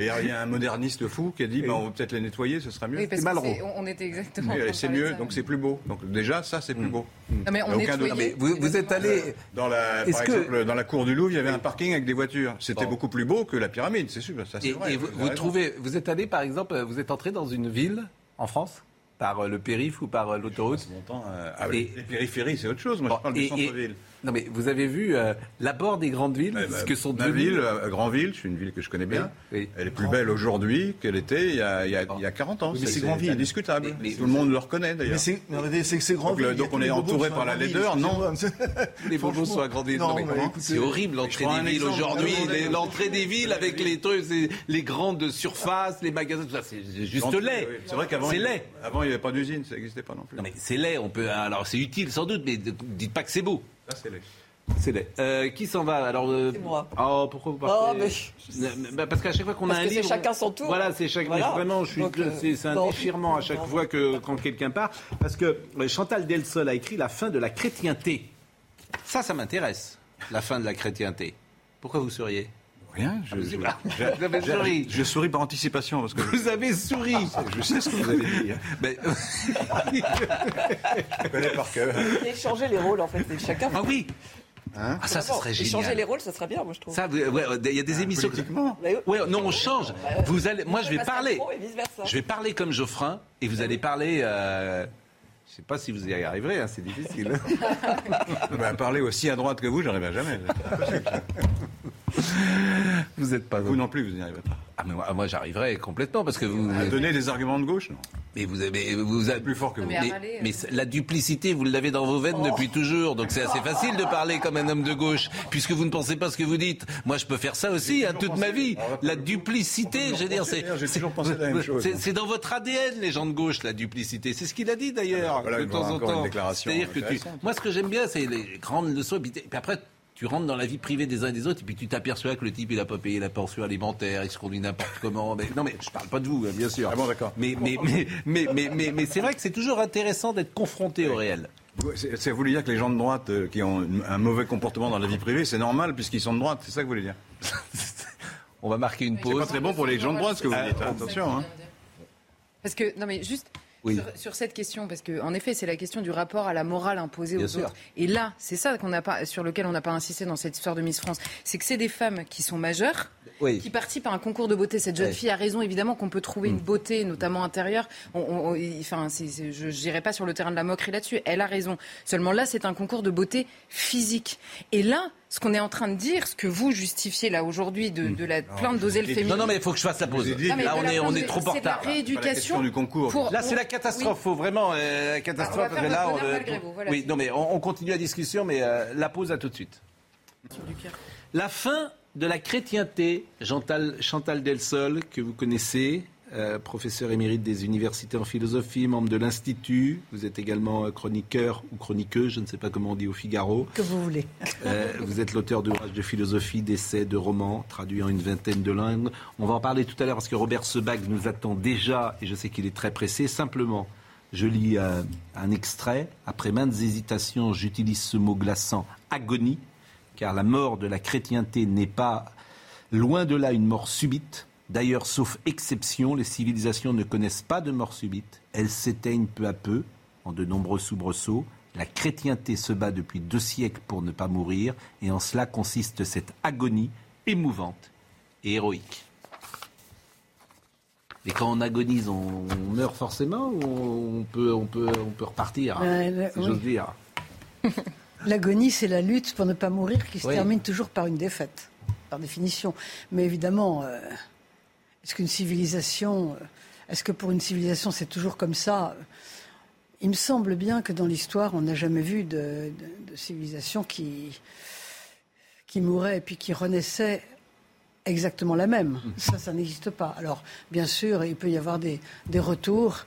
Et il y a un moderniste fou qui a dit, bah, on va peut-être les nettoyer, ce sera mieux. Oui, parce que on était exactement. c'est mieux, donc c'est plus beau. Donc déjà, ça, c'est plus beau. Non, mais on Aucun nettoyait- doute. mais vous, vous êtes allé. Dans la, par que- exemple, dans la cour du Louvre, il y avait un parking avec des voitures. C'était Bon. beaucoup plus beau que la pyramide, c'est sûr. Ça, Et, vrai, et vous, trouvez, vous êtes allé par exemple, euh, vous êtes entré dans une ville en France par euh, le périph ou par euh, l'autoroute euh, ah oui, les périphéries, c'est autre chose. Moi, Bon, je parle et- du et- centre-ville. Non mais vous avez vu euh, l'abord des grandes villes, Ouais, ce bah, que sont ma devenues- ville, euh, Grandville, c'est une ville que je connais bien. Oui, oui. Elle est plus belle aujourd'hui qu'elle était il y a, il y a- il y a 40 ans. Oui, mais c'est Grandville. indiscutable. Mais- mais- Tout le monde le reconnaît d'ailleurs. Mais c'est que c'est grand Donc, le- donc on est entouré par la laideur, non Les bonbons sont à grande ville. Non, Non, mais mais comment écoutez- c'est horrible l'entrée des villes aujourd'hui. L'entrée des villes avec les trucs, c'est- les grandes surfaces, les magasins, tout ça, c'est juste laid. C'est vrai qu'avant. Avant, il n'y avait pas d'usine, ça n'existait pas non plus. Non mais c'est laid. On peut. Alors c'est utile sans doute, mais dites pas que c'est beau. C'est laid. C'est laid. Euh, qui s'en va Alors. euh, C'est moi. Oh, pourquoi vous partez Oh, mais- bah, Parce qu'à chaque fois qu'on a un que c'est livre. chacun son tour. Voilà, c'est chaque. Voilà. Vraiment, je suis. Donc, euh, c'est c'est un bon. déchirement à chaque fois que quand quelqu'un part, parce que Chantal Delsol a écrit la fin de la chrétienté. Ça, ça m'intéresse. La fin de la chrétienté. Pourquoi vous souriez? Rien, je, je, pas. je- Vous avez je- souri. je souris par anticipation parce que Vous avez souri. je sais ce que vous allez dire. Mais- Je connais par cœur. Échanger les rôles, en fait, c'est chacun. ah oui. Hein Ah ça, ça serait Échanger génial. les rôles, ça serait bien, moi, je trouve. Ça, vous- ouais, il y a des émissions. Politiquement. Ouais, non, on change. Vous allez, moi, je vais parler. Je vais parler comme Geoffrin et vous allez parler. euh, Je sais pas si vous y arriverez, hein, c'est difficile. Bah, parler aussi à droite que vous, j'arriverai jamais. vous êtes pas. Vous non plus, vous n'y arriverez pas. Ah, mais moi, moi, j'arriverai complètement parce que vous. À donner des arguments de gauche, non. Mais vous avez, vous avez Plus fort que vous. mais Mais, râler, mais c'est- la duplicité, vous l'avez dans vos veines depuis toujours, donc c'est assez facile de parler comme un homme de gauche, puisque vous ne pensez pas ce que vous dites. Moi, je peux faire ça aussi, hein, toute ma vie. La duplicité, je veux dire, c'est J'ai toujours pensé la c'est- même chose. c'est- dans votre ADN, les gens de gauche, la duplicité. C'est ce qu'il a dit d'ailleurs, Voilà, de temps en temps. déclaration C'est-à-dire que tu, moi, ce que j'aime bien, c'est les grandes leçons. Et puis après, tu rentres dans la vie privée des uns et des autres, et puis tu t'aperçois que le type, il a pas payé la pension alimentaire, il se conduit n'importe comment. Mais, non, mais je parle pas de vous, hein, bien sûr. Ah bon, d'accord. Mais, mais, mais, mais, mais, mais, mais c'est vrai que c'est toujours intéressant d'être confronté au réel. C'est c'est- vous voulez dire que les gens de droite euh, qui ont un mauvais comportement dans la vie privée, c'est normal puisqu'ils sont de droite, c'est ça que vous voulez dire? On va marquer une C'est pause. pas très bon pour les gens de droite ce que vous Ah, dites, hein, attention. Hein. Parce que, non mais juste Oui. sur, sur cette question, parce que en effet, c'est la question du rapport à la morale imposée Bien aux sûr. autres. Et là, c'est ça qu'on n'a pas, sur lequel on n'a pas insisté dans cette histoire de Miss France, c'est que c'est des femmes qui sont majeures, Oui. qui participent à un concours de beauté. Cette jeune fille a raison, évidemment, qu'on peut trouver Mm. une beauté, notamment intérieure. On, on- on- enfin, c'est- c'est- je n'irai pas sur le terrain de la moquerie là-dessus. Elle a raison. Seulement là, c'est un concours de beauté physique. Et là, ce qu'on est en train de dire, ce que vous justifiez là aujourd'hui de, de la plainte d'oser le féminisme. Non, non, mais il faut que je fasse la pause. Non, Là, on est, on trop en c'est retard. là. Pas la rééducation question du concours. pour- Là, c'est la catastrophe. Faut vraiment euh, la catastrophe. Ah, on là, bonheur on, euh, vous, voilà, oui, c'est- non, mais on, on continue la discussion, mais euh, la pause à tout de suite. La fin de la chrétienté, Chantal, Chantal Delsol, que vous connaissez, euh, professeur émérite des universités en philosophie, membre de l'Institut. Vous êtes également euh, chroniqueur ou chroniqueuse, je ne sais pas comment on dit au Figaro. Que vous voulez. Euh, vous êtes l'auteur d'ouvrages de philosophie, d'essais, de romans, traduits en une vingtaine de langues. On va en parler tout à l'heure parce que Robert Sebag nous attend déjà et je sais qu'il est très pressé. Simplement, je lis euh, un extrait. Après maintes hésitations, j'utilise ce mot glaçant, agonie, car la mort de la chrétienté n'est pas loin de là une mort subite. D'ailleurs, sauf exception, les civilisations ne connaissent pas de mort subite. Elles s'éteignent peu à peu, en de nombreux soubresauts. La chrétienté se bat depuis deux siècles pour ne pas mourir, et en cela consiste cette agonie émouvante et héroïque. Et quand on agonise, on, on meurt forcément ou on peut, on peut, on peut repartir, Euh, le- si oui. j'ose dire? L'agonie, c'est la lutte pour ne pas mourir qui se Oui. termine toujours par une défaite, par définition. Mais évidemment, euh, est-ce qu'une civilisation, euh, est-ce que pour une civilisation c'est toujours comme ça? Il me semble bien que dans l'histoire, on n'a jamais vu de, de- de civilisation qui, qui mourait et puis qui renaissait exactement la même. Ça, ça n'existe pas. Alors, bien sûr, il peut y avoir des, des retours,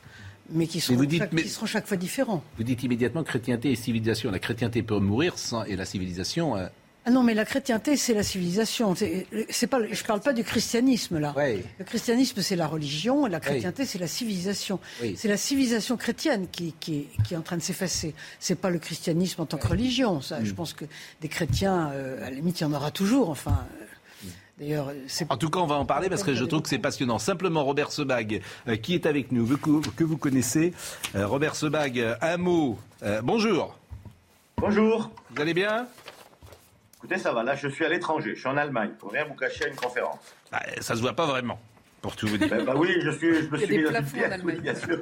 mais qui seront, vous dites- chaque, mais- qui seront chaque fois différents. Vous dites immédiatement chrétienté et civilisation. La chrétienté peut mourir sans, et la civilisation. euh, Ah non, mais la chrétienté, c'est la civilisation. C'est, pas, je ne parle pas du christianisme, là. ouais. Le christianisme, c'est la religion, et la chrétienté, c'est la civilisation. Oui. C'est la civilisation chrétienne qui, qui, est- qui est en train de s'effacer. C'est pas le christianisme en tant que religion. Ça, Mm. Je pense que des chrétiens, euh, à la limite, il y en aura toujours. Enfin, D'ailleurs, En tout cas, on va en parler parce que je trouve que c'est passionnant. Simplement, Robert Sebag, euh, qui est avec nous, que, vous connaissez. Euh, Robert Sebag, euh, un mot. Euh, bonjour. Bonjour. Vous allez bien? Écoutez, ça va. Là, je suis à l'étranger. Je suis en Allemagne pour rien vous cacher à une conférence. Bah, Ça se voit pas vraiment, pour tout vous dire. Ben, bah oui, je suis, je me Il y a suis des mis dans une plafonds en pièce, oui, bien sûr.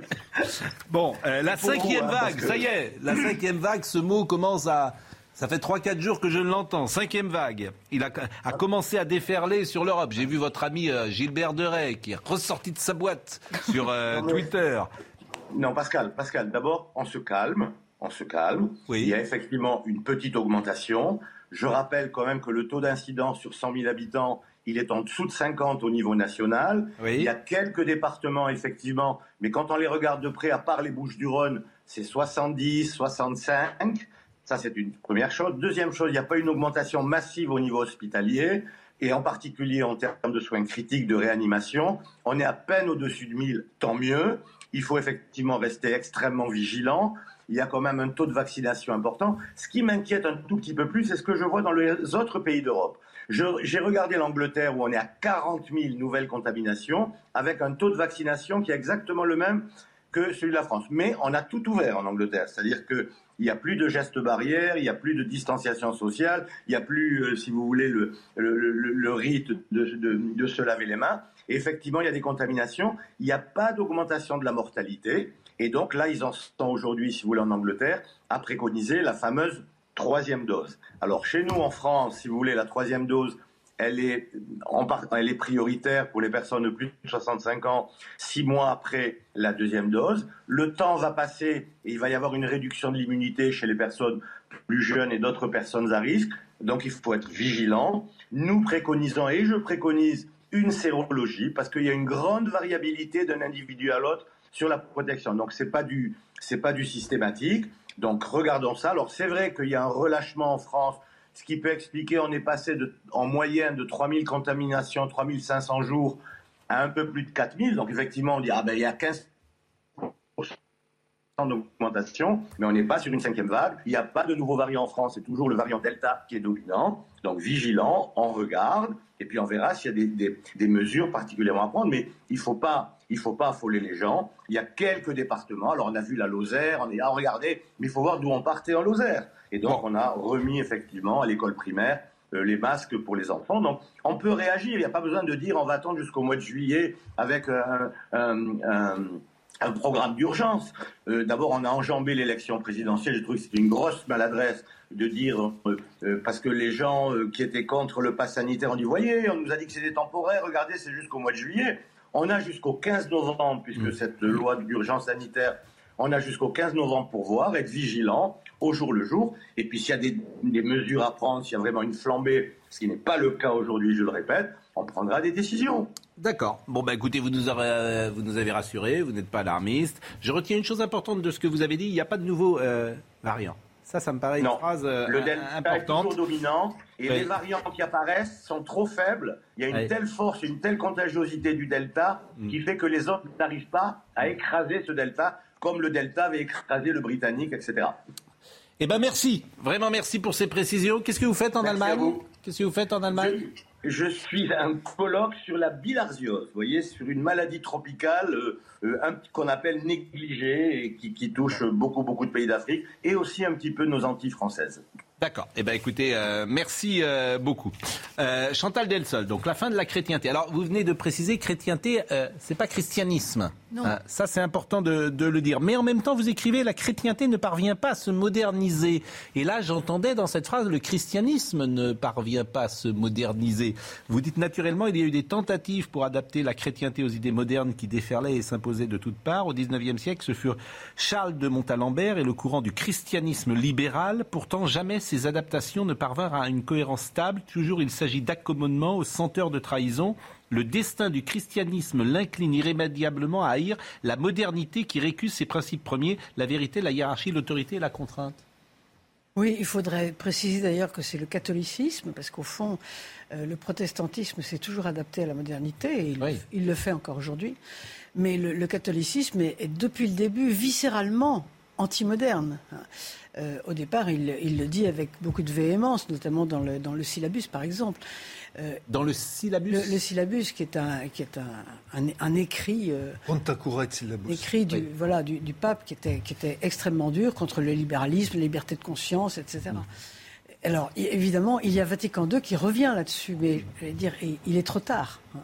Bon, euh, la vous, cinquième hein, vague, que- ça y est, la cinquième vague, ce mot commence à... Ça fait 3-4 jours que je ne l'entends. Cinquième vague. Il a, a commencé à déferler sur l'Europe. J'ai vu votre ami euh, Gilbert Deray qui est ressorti de sa boîte sur euh, Twitter. Non, Pascal, Pascal, d'abord, on se calme. On se calme. Il y a effectivement une petite augmentation. Je rappelle quand même que le taux d'incidence sur 100 000 habitants, il est en dessous de 50 au niveau national. Il y a quelques départements, effectivement, mais quand on les regarde de près, à part les Bouches-du-Rhône, c'est 70, 65. Ça, c'est une première chose. Deuxième chose, il n'y a pas une augmentation massive au niveau hospitalier, et en particulier en termes de soins critiques, de réanimation. On est à peine au-dessus de 1000, tant mieux. Il faut effectivement rester extrêmement vigilant. Il y a quand même un taux de vaccination important. Ce qui m'inquiète un tout petit peu plus, c'est ce que je vois dans les autres pays d'Europe. J'ai regardé l'Angleterre où on est à 40 000 nouvelles contaminations, avec un taux de vaccination qui est exactement le même que celui de la France. Mais on a tout ouvert en Angleterre, c'est-à-dire qu'il n'y a plus de gestes barrières, il n'y a plus de distanciation sociale, il n'y a plus, euh, si vous voulez, le, le- le- rite de, de- se laver les mains. Effectivement, il y a des contaminations, il n'y a pas d'augmentation de la mortalité. Et donc là, ils en sont aujourd'hui, si vous voulez, en Angleterre, à préconiser la fameuse troisième dose. Alors chez nous, en France, si vous voulez, la troisième dose, elle est, prioritaire pour les personnes de plus de 65 ans, six mois après la deuxième dose. Le temps va passer et il va y avoir une réduction de l'immunité chez les personnes plus jeunes et d'autres personnes à risque. Donc il faut être vigilant. Nous préconisons, et je préconise, une sérologie parce qu'il y a une grande variabilité d'un individu à l'autre sur la protection. Donc c'est pas pas du systématique. Donc regardons ça. Alors c'est vrai qu'il y a un relâchement en France, ce qui peut expliquer on est passé de, en moyenne de 3000 contaminations, 3500 jours à un peu plus de 4000. Donc effectivement on dit ah ben il y a 15 d'augmentation, mais on n'est pas sur une cinquième vague. Il n'y a pas de nouveau variant en France, c'est toujours le variant Delta qui est dominant. Donc vigilant, on regarde, et puis on verra s'il y a des, des- des mesures particulièrement à prendre. Mais il ne faut pas, il faut pas affoler les gens. Il y a quelques départements. Alors on a vu la Lozère, on est là, regardez, mais il faut voir d'où on partait en Lozère. Et donc on a remis effectivement à l'école primaire euh, les masques pour les enfants. Donc on peut réagir. Il n'y a pas besoin de dire on va attendre jusqu'au mois de juillet avec un- un- un un programme d'urgence. Euh, D'abord, on a enjambé l'élection présidentielle. Je trouve que c'était une grosse maladresse de dire, euh, euh, parce que les gens euh, qui étaient contre le pass sanitaire ont dit, voyez, on nous a dit que c'était temporaire, regardez, c'est jusqu'au mois de juillet. On a jusqu'au 15 novembre, puisque cette loi d'urgence sanitaire, on a jusqu'au 15 novembre pour voir, être vigilant au jour le jour. Et puis, s'il y a des, des mesures à prendre, s'il y a vraiment une flambée, ce qui n'est pas le cas aujourd'hui, je le répète, on prendra des décisions. D'accord. Bon, bah écoutez, vous nous, aurez, euh, vous nous avez rassurés, vous n'êtes pas alarmiste. Je retiens une chose importante de ce que vous avez dit, il n'y a pas de nouveau euh, variant. Ça, ça me paraît une Non. phrase euh, le un- delta est importante. toujours dominant et Oui. les variants qui apparaissent sont trop faibles. Il y a une Oui. telle force, une telle contagiosité du delta Mm. qui fait que les autres n'arrivent pas à écraser ce delta comme le delta avait écrasé le britannique, etc. Eh ben merci, vraiment merci pour ces précisions. Qu'est-ce que vous faites en Merci Allemagne. Qu'est-ce que vous faites en Allemagne Je suis un colloque sur la bilharziose, vous voyez, sur une maladie tropicale euh, qu'on appelle négligée et qui, qui touche beaucoup, beaucoup de pays d'Afrique et aussi un petit peu nos Antilles françaises. D'accord. Eh ben écoutez, euh, merci euh, beaucoup. Euh, Chantal Delsol, donc la fin de la chrétienté. Alors vous venez de préciser chrétienté, euh, c'est pas christianisme. Non. Euh, ça c'est important de, de le dire. Mais en même temps, vous écrivez la chrétienté ne parvient pas à se moderniser. Et là, j'entendais dans cette phrase le christianisme ne parvient pas à se moderniser. Vous dites naturellement, il y a eu des tentatives pour adapter la chrétienté aux idées modernes qui déferlaient et s'imposaient de toutes parts. Au XIXe siècle, ce furent Charles de Montalembert et le courant du christianisme libéral. Pourtant, jamais ces adaptations ne parvinrent à une cohérence stable. Toujours, il s'agit d'accommodement aux senteurs de trahison. Le destin du christianisme l'incline irrémédiablement à haïr la modernité qui récuse ses principes premiers, la vérité, la hiérarchie, l'autorité et la contrainte. Oui, il faudrait préciser d'ailleurs que c'est le catholicisme, parce qu'au fond, euh, le protestantisme s'est toujours adapté à la modernité, et il, il le fait encore aujourd'hui. Mais le, le catholicisme est, est depuis le début viscéralement anti-moderne. Euh, au départ, il, le dit avec beaucoup de véhémence, notamment dans le, dans le syllabus, par exemple. Euh, dans le syllabus le, syllabus, qui est un, qui est un, un, écrit. Euh, syllabus. Écrit du, voilà, du, du, pape qui était, qui était extrêmement dur contre le libéralisme, la liberté de conscience, etc. Mm. Alors, évidemment, il y a Vatican II qui revient là-dessus, mais je vais dire, il est trop tard. Hein.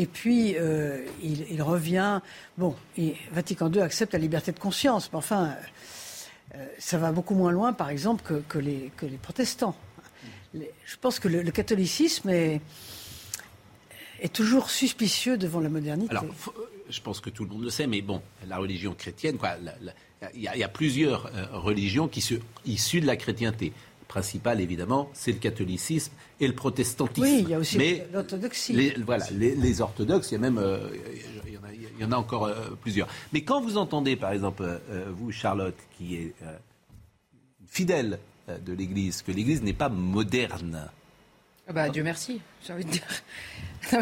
Et puis, euh, il, il, revient. Bon, Vatican II accepte la liberté de conscience, mais enfin, euh, ça va beaucoup moins loin, par exemple, que, les, protestants. je pense que le, catholicisme est, toujours suspicieux devant la modernité. Alors, euh, je pense que tout le monde le sait, mais bon, la religion chrétienne, quoi, il y, a plusieurs euh, religions qui sont issues de la chrétienté principale, évidemment, c'est le catholicisme et le protestantisme. Oui, il y a aussi l'orthodoxie. voilà, les, orthodoxes, il y a même, il y en a encore euh, plusieurs. Mais quand vous entendez, par exemple, euh, euh, vous, Charlotte, qui est fidèle de l'Église, que l'Église n'est pas moderne. Ah bah, Dieu merci, j'ai envie de dire.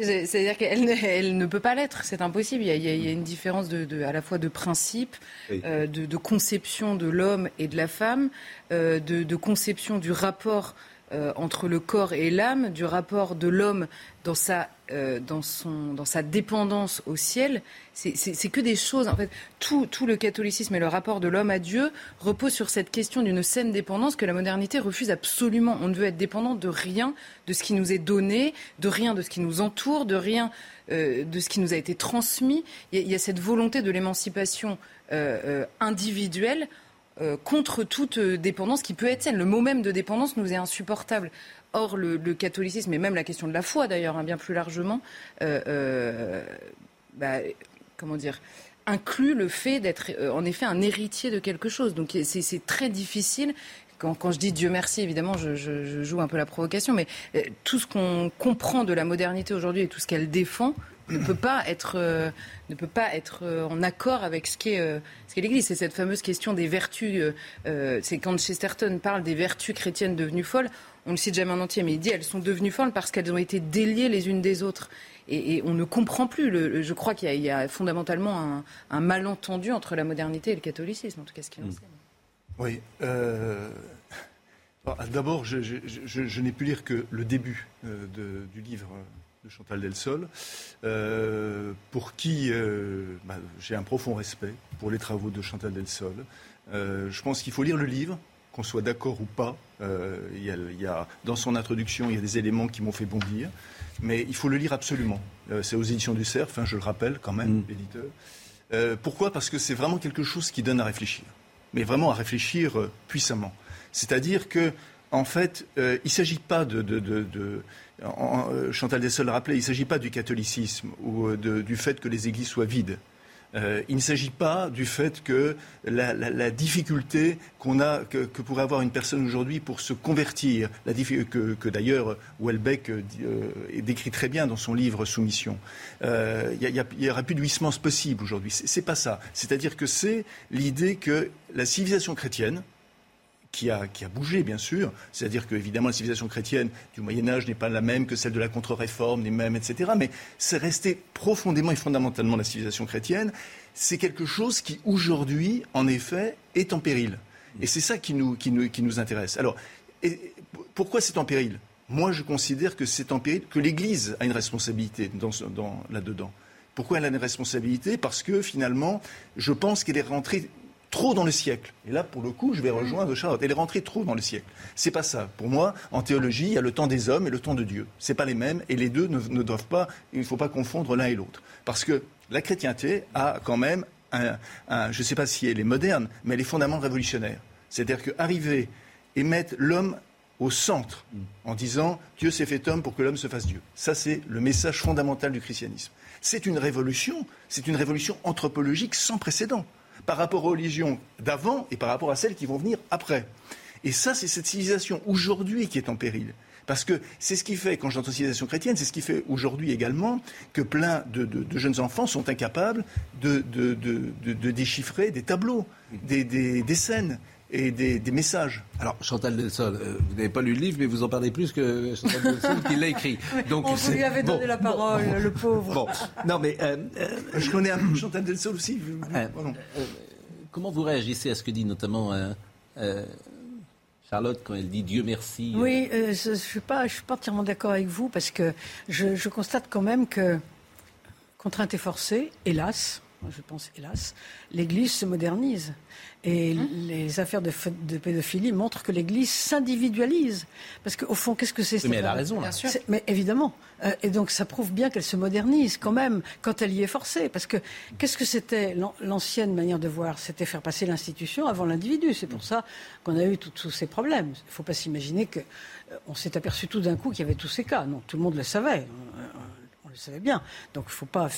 C'est-à-dire qu'elle ne, elle ne peut pas l'être, c'est impossible. Il y, a, une différence de, à la fois de principe, de, conception de l'homme et de la femme, de, de, conception du rapport euh, entre le corps et l'âme, du rapport de l'homme dans sa, euh, dans, son, dans sa dépendance au ciel. C'est que des choses. En fait, tout, tout le catholicisme et le rapport de l'homme à Dieu repose sur cette question d'une saine dépendance que la modernité refuse absolument. On ne veut être dépendant de rien de ce qui nous est donné, de rien de ce qui nous entoure, de rien euh, de ce qui nous a été transmis. Il y a, cette volonté de l'émancipation individuelle euh, contre toute dépendance qui peut être saine. Le mot même de dépendance nous est insupportable. Or, le, catholicisme, et même la question de la foi d'ailleurs, hein, bien plus largement, euh, bah, comment dire, inclut le fait d'être en effet un héritier de quelque chose. Donc c'est très difficile. Quand, je dis Dieu merci, évidemment, je, joue un peu la provocation, mais tout ce qu'on comprend de la modernité aujourd'hui et tout ce qu'elle défend ne peut pas être, euh, ne peut pas être euh, en accord avec ce qu'est euh, ce l'Église. C'est cette fameuse question des vertus. c'est quand Chesterton parle des vertus chrétiennes devenues folles. On ne le cite jamais en entier, mais il dit elles sont devenues folles parce qu'elles ont été déliées les unes des autres. Et, on ne comprend plus. Le, je crois qu'il y, a fondamentalement un, malentendu entre la modernité et le catholicisme, en tout cas ce qui enseigne. Oui. D'abord, je, je n'ai pu lire que le début de, du livre de Chantal Delsol, euh, pour qui euh, bah, j'ai un profond respect pour les travaux de Chantal Delsol. Euh, je pense qu'il faut lire le livre, qu'on soit d'accord ou pas. Il y, a, dans son introduction, il y a des éléments qui m'ont fait bondir, mais il faut le lire absolument. c'est aux éditions du Cerf, hein, je le rappelle quand même, mm. l'éditeur. pourquoi? Parce que c'est vraiment quelque chose qui donne à réfléchir, mais vraiment à réfléchir puissamment. C'est-à-dire que en fait, il ne s'agit pas de, euh, Chantal Dessol l'a rappelé, il ne s'agit pas du catholicisme ou euh, du fait que les églises soient vides. Euh, il ne s'agit pas du fait que la, difficulté qu'on a, que, pourrait avoir une personne aujourd'hui pour se convertir, que, d'ailleurs Welbeck décrit très bien dans son livre Soumission. Il n'y aura plus de jouissance possible aujourd'hui. C'est pas ça. C'est-à-dire que c'est l'idée que la civilisation chrétienne, qui a, qui a bougé, bien sûr. C'est-à-dire que, évidemment, la civilisation chrétienne du Moyen-Âge n'est pas la même que celle de la contre-réforme, ni même, etc. Mais c'est resté profondément et fondamentalement la civilisation chrétienne. C'est quelque chose qui, aujourd'hui, en effet, est en péril. Et c'est ça qui nous, qui, nous, qui nous intéresse. Alors, et pourquoi c'est en péril? Moi, je considère que c'est en péril, que l'Église a une responsabilité dans, dans, là-dedans. Pourquoi elle a une responsabilité? Parce que finalement, je pense qu'elle est rentrée trop dans le siècle. Et là, pour le coup, je vais rejoindre Charlotte. Elle est rentrée trop dans le siècle. C'est pas ça. Pour moi, en théologie, il y a le temps des hommes et le temps de Dieu. C'est pas les mêmes, et les deux ne, doivent pas. Il ne faut pas confondre l'un et l'autre, parce que la chrétienté a quand même je ne sais pas si elle est moderne, mais elle est fondamentalement révolutionnaire. C'est-à-dire qu'arriver et mettre l'homme au centre en disant Dieu s'est fait homme pour que l'homme se fasse Dieu. Ça, c'est le message fondamental du christianisme. C'est une révolution, c'est une révolution anthropologique sans précédent par rapport aux religions d'avant et par rapport à celles qui vont venir après. Et ça, c'est cette civilisation aujourd'hui qui est en péril. Parce que c'est ce qui fait, quand j'entends civilisation chrétienne, c'est ce qui fait aujourd'hui également que plein de, jeunes enfants sont incapables de, déchiffrer des tableaux, des, scènes et des, messages. Alors, Chantal Delsol, euh, vous n'avez pas lu le livre, mais vous en parlez plus que Chantal Delsol qui l'a écrit. Donc, On vous lui avait donné la parole, le pauvre. Bon, non mais... Euh, euh, je connais un peu Chantal Delsol aussi. comment vous réagissez à ce que dit notamment euh, euh, Charlotte quand elle dit Dieu merci Oui, euh, je ne suis, pas, je suis pas entièrement d'accord avec vous parce que je, je constate quand même que, contrainte et forcée, hélas, je pense hélas, l'Église se modernise. Et Hein les affaires de, pédophilie montrent que l'Église s'individualise. Parce qu'au fond, qu'est-ce que c'est Oui, mais elle a raison, là. C'est- Mais évidemment. Euh, et donc ça prouve bien qu'elle se modernise quand même quand elle y est forcée. Parce que qu'est-ce que c'était l'an- l'ancienne manière de voir? C'était faire passer l'institution avant l'individu. C'est pour ça qu'on a eu tous ces problèmes. Il ne faut pas s'imaginer que euh, on s'est aperçu tout d'un coup qu'il y avait tous ces cas. Non, tout le monde le savait. Euh, On le savait bien. Donc il faut pas.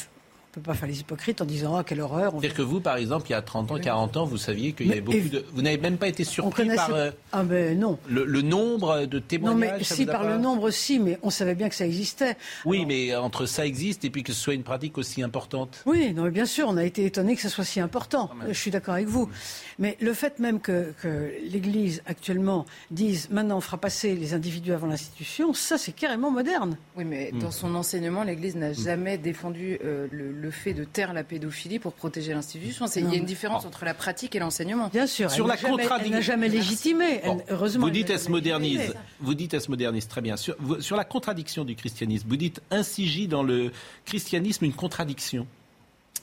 On ne peut pas faire les hypocrites en disant Ah, quelle horreur. C'est-à-dire que vous, par exemple, il y a 30 ans, 40 ans, vous saviez qu'il y Mais avait beaucoup de... Vous n'avez même pas été surpris connaissait- par euh, Ah ben non. le, le nombre de Non témoignages mais ça si vous a par pas- le nombre si, mais on savait bien que ça existait. Oui, mais entre ça existe et puis que ce soit une pratique aussi importante. Oui, non, mais bien sûr, on a été étonné que ça soit si important. Je suis d'accord avec vous. Mais le fait même que, que l'Église actuellement dise maintenant on fera passer les individus avant l'institution, ça c'est carrément moderne. Oui, mais Hmm. dans son enseignement, l'Église n'a jamais défendu euh, le, le fait de taire la pédophilie pour protéger l'institution. Il y a une différence entre la pratique et l'enseignement. Bien sûr. Sur elle la n'a jamais- contradiction- Elle n'a jamais légitimé. Elle- heureusement. Vous elle dites elle se modernise. légitimé. Vous dites elle se modernise, très bien. Sur, vous- sur la contradiction du christianisme, vous dites ainsi dans le christianisme une contradiction.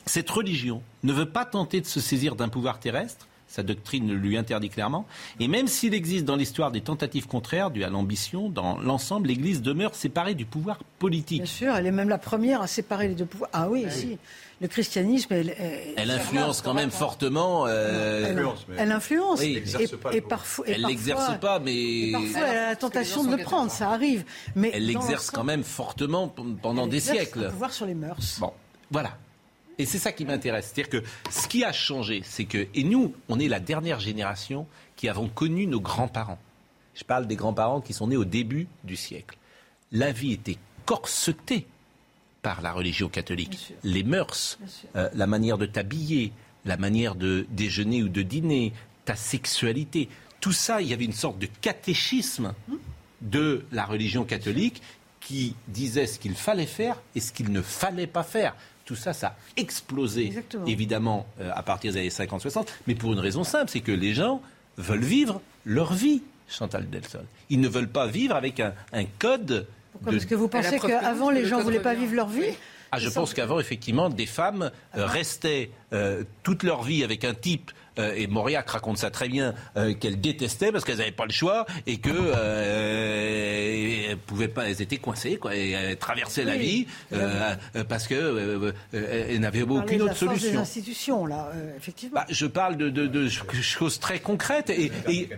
Cette religion ne veut pas tenter de se saisir d'un pouvoir terrestre, sa doctrine le lui interdit clairement, et même s'il existe dans l'histoire des tentatives contraires dues à l'ambition, dans l'ensemble, l'Église demeure séparée du pouvoir politique. Bien sûr, elle est même la première à séparer les deux pouvoirs. Ah oui, si. Le christianisme, elle, elle- Elle influence quand même fortement. euh, elle, elle influence. Oui. et, et parfois, et Elle l'exerce pas, mais et parfois, elle a la tentation de le prendre, ça arrive. Mais elle l'exerce quand même fortement pendant elle des siècles. Un pouvoir sur les mœurs. Bon, voilà. Et c'est ça qui m'intéresse. C'est-à-dire que ce qui a changé, c'est que, et nous, on est la dernière génération qui avons connu nos grands-parents. Je parle des grands-parents qui sont nés au début du siècle. La vie était corsetée par la religion catholique. Les mœurs, euh, la manière de t'habiller, la manière de déjeuner ou de dîner, ta sexualité, tout ça, il y avait une sorte de catéchisme de la religion catholique qui disait ce qu'il fallait faire et ce qu'il ne fallait pas faire. Tout ça, ça a explosé, Exactement. évidemment, euh, à partir des années 50-60, mais pour une raison simple, c'est que les gens veulent vivre leur vie, Chantal Delson. Ils ne veulent pas vivre avec un, un code. Pourquoi de- Parce que vous pensez qu'avant, les gens ne voulaient pas vivre leur vie ah, je pense qu'avant, effectivement, des femmes euh, restaient euh, toute leur vie avec un type, et Mauriac raconte ça très bien, euh, qu'elles détestaient parce qu'elles n'avaient pas le choix et que euh, elles pouvaient pas, elles étaient coincées, quoi, et elles traversaient la vie euh, euh, parce que euh, euh, elles n'avaient aucune autre force des solution. institutions, là, euh, effectivement. Bah, je parle de, de- de choses très concrètes et, et,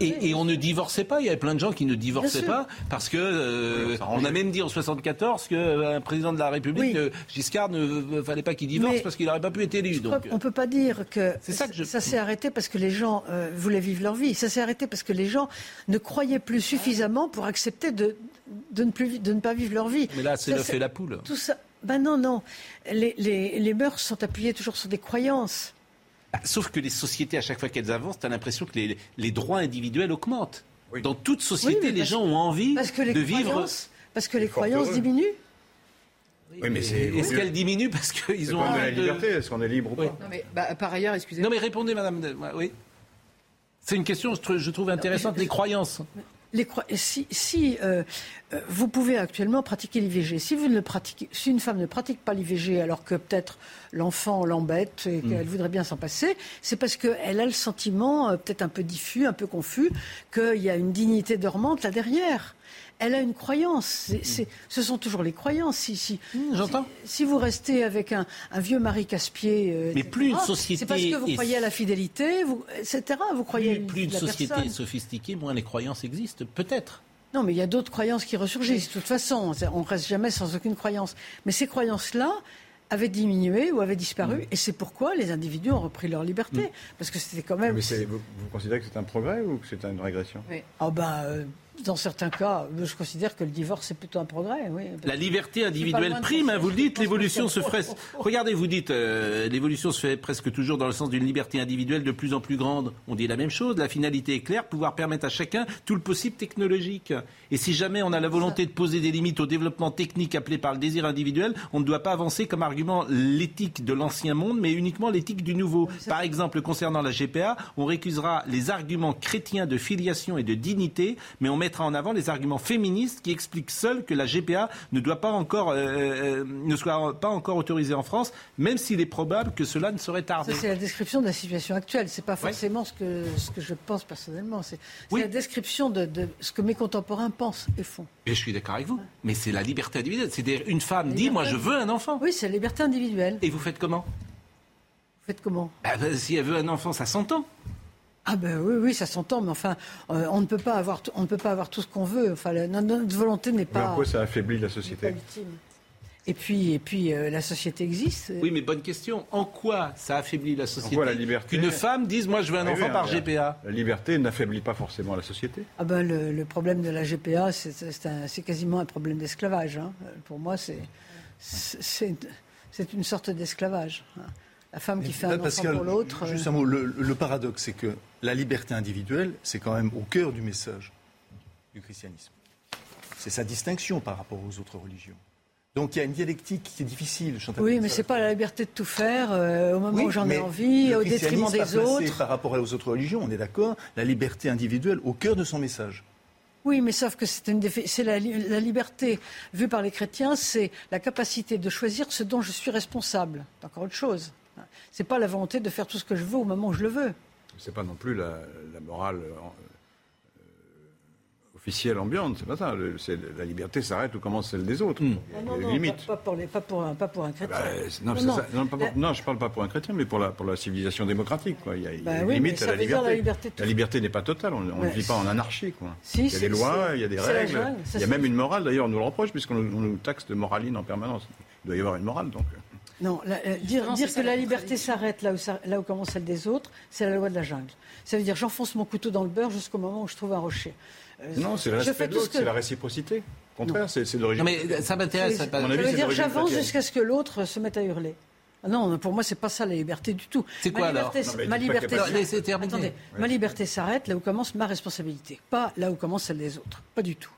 et- et on ne divorçait pas. Il y avait plein de gens qui ne divorçaient pas parce que euh, on a même dit en 74 qu'un président de la République, euh, Giscard, ne euh, fallait pas qu'il divorce Mais- parce qu'il n'aurait pas pu être élu. Donc, ne peut pas dire que C'est ça que je- ça s'est arrêté parce que les gens euh, voulaient vivre leur vie. Ça s'est arrêté parce que les gens ne croyaient plus suffisamment pour accepter de, de, ne, plus, vi- de ne pas vivre leur vie. mais là, c'est l'œuf et la poule. Tout ça. Ben non, non. Les, les, les mœurs sont appuyées toujours sur des croyances. Ah, Sauf que les sociétés, à chaque fois qu'elles avancent, tu as l'impression que les, les droits individuels augmentent. Dans toute société, Oui, les gens ont envie Parce que les de vivre. croyances, parce que les croyances heureux. diminuent. Oui, mais c'est. Est-ce qu'elles diminuent parce qu'ils ont la liberté. Est-ce qu'on est libre ou pas Non, mais bah, par ailleurs, excusez-moi. Non, mais répondez, madame. de- Oui. C'est une question, je trou- je trouve intéressante, les croyances. Les si si euh, euh, vous pouvez actuellement pratiquer l'IVG, si, vous ne le pratiquez, si une femme ne pratique pas l'IVG alors que peut-être l'enfant l'embête et qu'elle voudrait bien s'en passer, c'est parce qu'elle a le sentiment, euh, peut-être un peu diffus, un peu confus, qu'il y a une dignité dormante là derrière. Elle a une croyance. C'est- c'est- ce sont toujours les croyances. Si, si, J'entends. Si, si vous restez avec un, un vieux mari casse-pied, euh, Mais etc., plus une société c'est parce que vous est- croyez à la fidélité, vous, etc. Vous croyez à Plus, plus une la société personne. est sophistiquée, moins les croyances existent. Peut-être. Non, mais il y a d'autres croyances qui ressurgissent. De toute façon, on ne reste jamais sans aucune croyance. Mais ces croyances-là avaient diminué ou avaient disparu, Mm. et c'est pourquoi les individus ont repris leur liberté. Parce que c'était quand même. Mais c'est- vous, vous considérez que c'est un progrès ou que c'est une régression? Ah bah, euh, dans certains cas, je considère que le divorce est plutôt un progrès. Oui. La liberté individuelle prime, hein, vous le dites, l'évolution se ferait. Regardez, vous dites, euh, l'évolution se fait presque toujours dans le sens d'une liberté individuelle de plus en plus grande. On dit la même chose. La finalité est claire, pouvoir permettre à chacun tout le possible technologique. Et si jamais on a la volonté de poser des limites au développement technique appelé par le désir individuel, on ne doit pas avancer comme argument l'éthique de l'ancien monde, mais uniquement l'éthique du nouveau. Par exemple, concernant la GPA, on récusera les arguments chrétiens de filiation et de dignité, mais on mettra en avant les arguments féministes qui expliquent seuls que la GPA ne doit pas encore, euh, euh, ne soit pas encore autorisée en France, même s'il est probable que cela ne serait tardé. c'est la description de la situation actuelle. C'est pas forcément ce, que, ce que je pense personnellement. C'est la description de, ce que mes contemporains pensent et font. Et je suis d'accord avec vous. Mais c'est la liberté individuelle. C'est-à-dire une femme dit, moi je veux un enfant. Oui, c'est la liberté individuelle. Et vous faites comment? Vous faites comment? Ah, ben, Si elle veut un enfant, ça s'entend. Ah ben oui, oui, ça s'entend, mais enfin, euh, on ne peut pas avoir, on ne peut pas avoir tout ce qu'on veut. Enfin, notre volonté n'est pas. Pourquoi ça affaiblit la société et puis, et puis euh, la société existe. Oui, mais bonne question. En quoi ça affaiblit la société la liberté Qu'une femme dise Moi, je veux un ah enfant par GPA. La liberté n'affaiblit pas forcément la société. Ah ben, le, problème de la GPA, c'est quasiment un problème d'esclavage. Hein. Pour moi, c'est une sorte d'esclavage. Hein. La femme qui fait un enfant pour l'autre. Juste un mot. Le, paradoxe, c'est que la liberté individuelle, c'est quand même au cœur du message du christianisme. C'est sa distinction par rapport aux autres religions. Donc il y a une dialectique qui est difficile. oui, mais c'est pas la liberté de tout faire euh, au moment où j'en ai envie, au détriment des autres. Par rapport aux autres religions, on est d'accord. La liberté individuelle au cœur de son message. Oui, mais sauf que c'est la, la, liberté vue par les chrétiens, c'est la capacité de choisir ce dont je suis responsable. C'est encore autre chose. C'est pas la volonté de faire tout ce que je veux au moment où je le veux. C'est pas non plus la, morale euh, officielle ambiante, c'est pas ça. la liberté s'arrête où commence celle des autres. Hmm. Non, non, non, Pas, pour les, pas, pour un, pas, pour un, chrétien. Bah, non, je parle pas pour un chrétien, mais pour la, pour la civilisation démocratique. Quoi. Il y a, il y a bah une limite à la liberté. La liberté, la liberté n'est pas totale, on ne vit pas en anarchie. Quoi. il y a des lois, il y a des règles, il y a même une morale, d'ailleurs, on nous le reproche, puisqu'on nous taxe de moraline en permanence. Il doit y avoir une morale, donc. Non, euh, dire, dire que la liberté s'arrête là où, là où commence celle des autres, c'est la loi de la jungle. Ça veut dire j'enfonce mon couteau dans le beurre jusqu'au moment où je trouve un rocher. Euh, non, c'est le respect de l'autre, c'est la réciprocité. Au contraire, c'est d'origine. Mais ça m'intéresse. Ça, ça veut dire j'avance jusqu'à ce que l'autre se mette à hurler. Ah non, pour moi, c'est pas ça la liberté du tout. C'est quoi alors Ma liberté, attendez, ma liberté s'arrête là où commence ma responsabilité, pas là où commence celle des autres, pas du tout.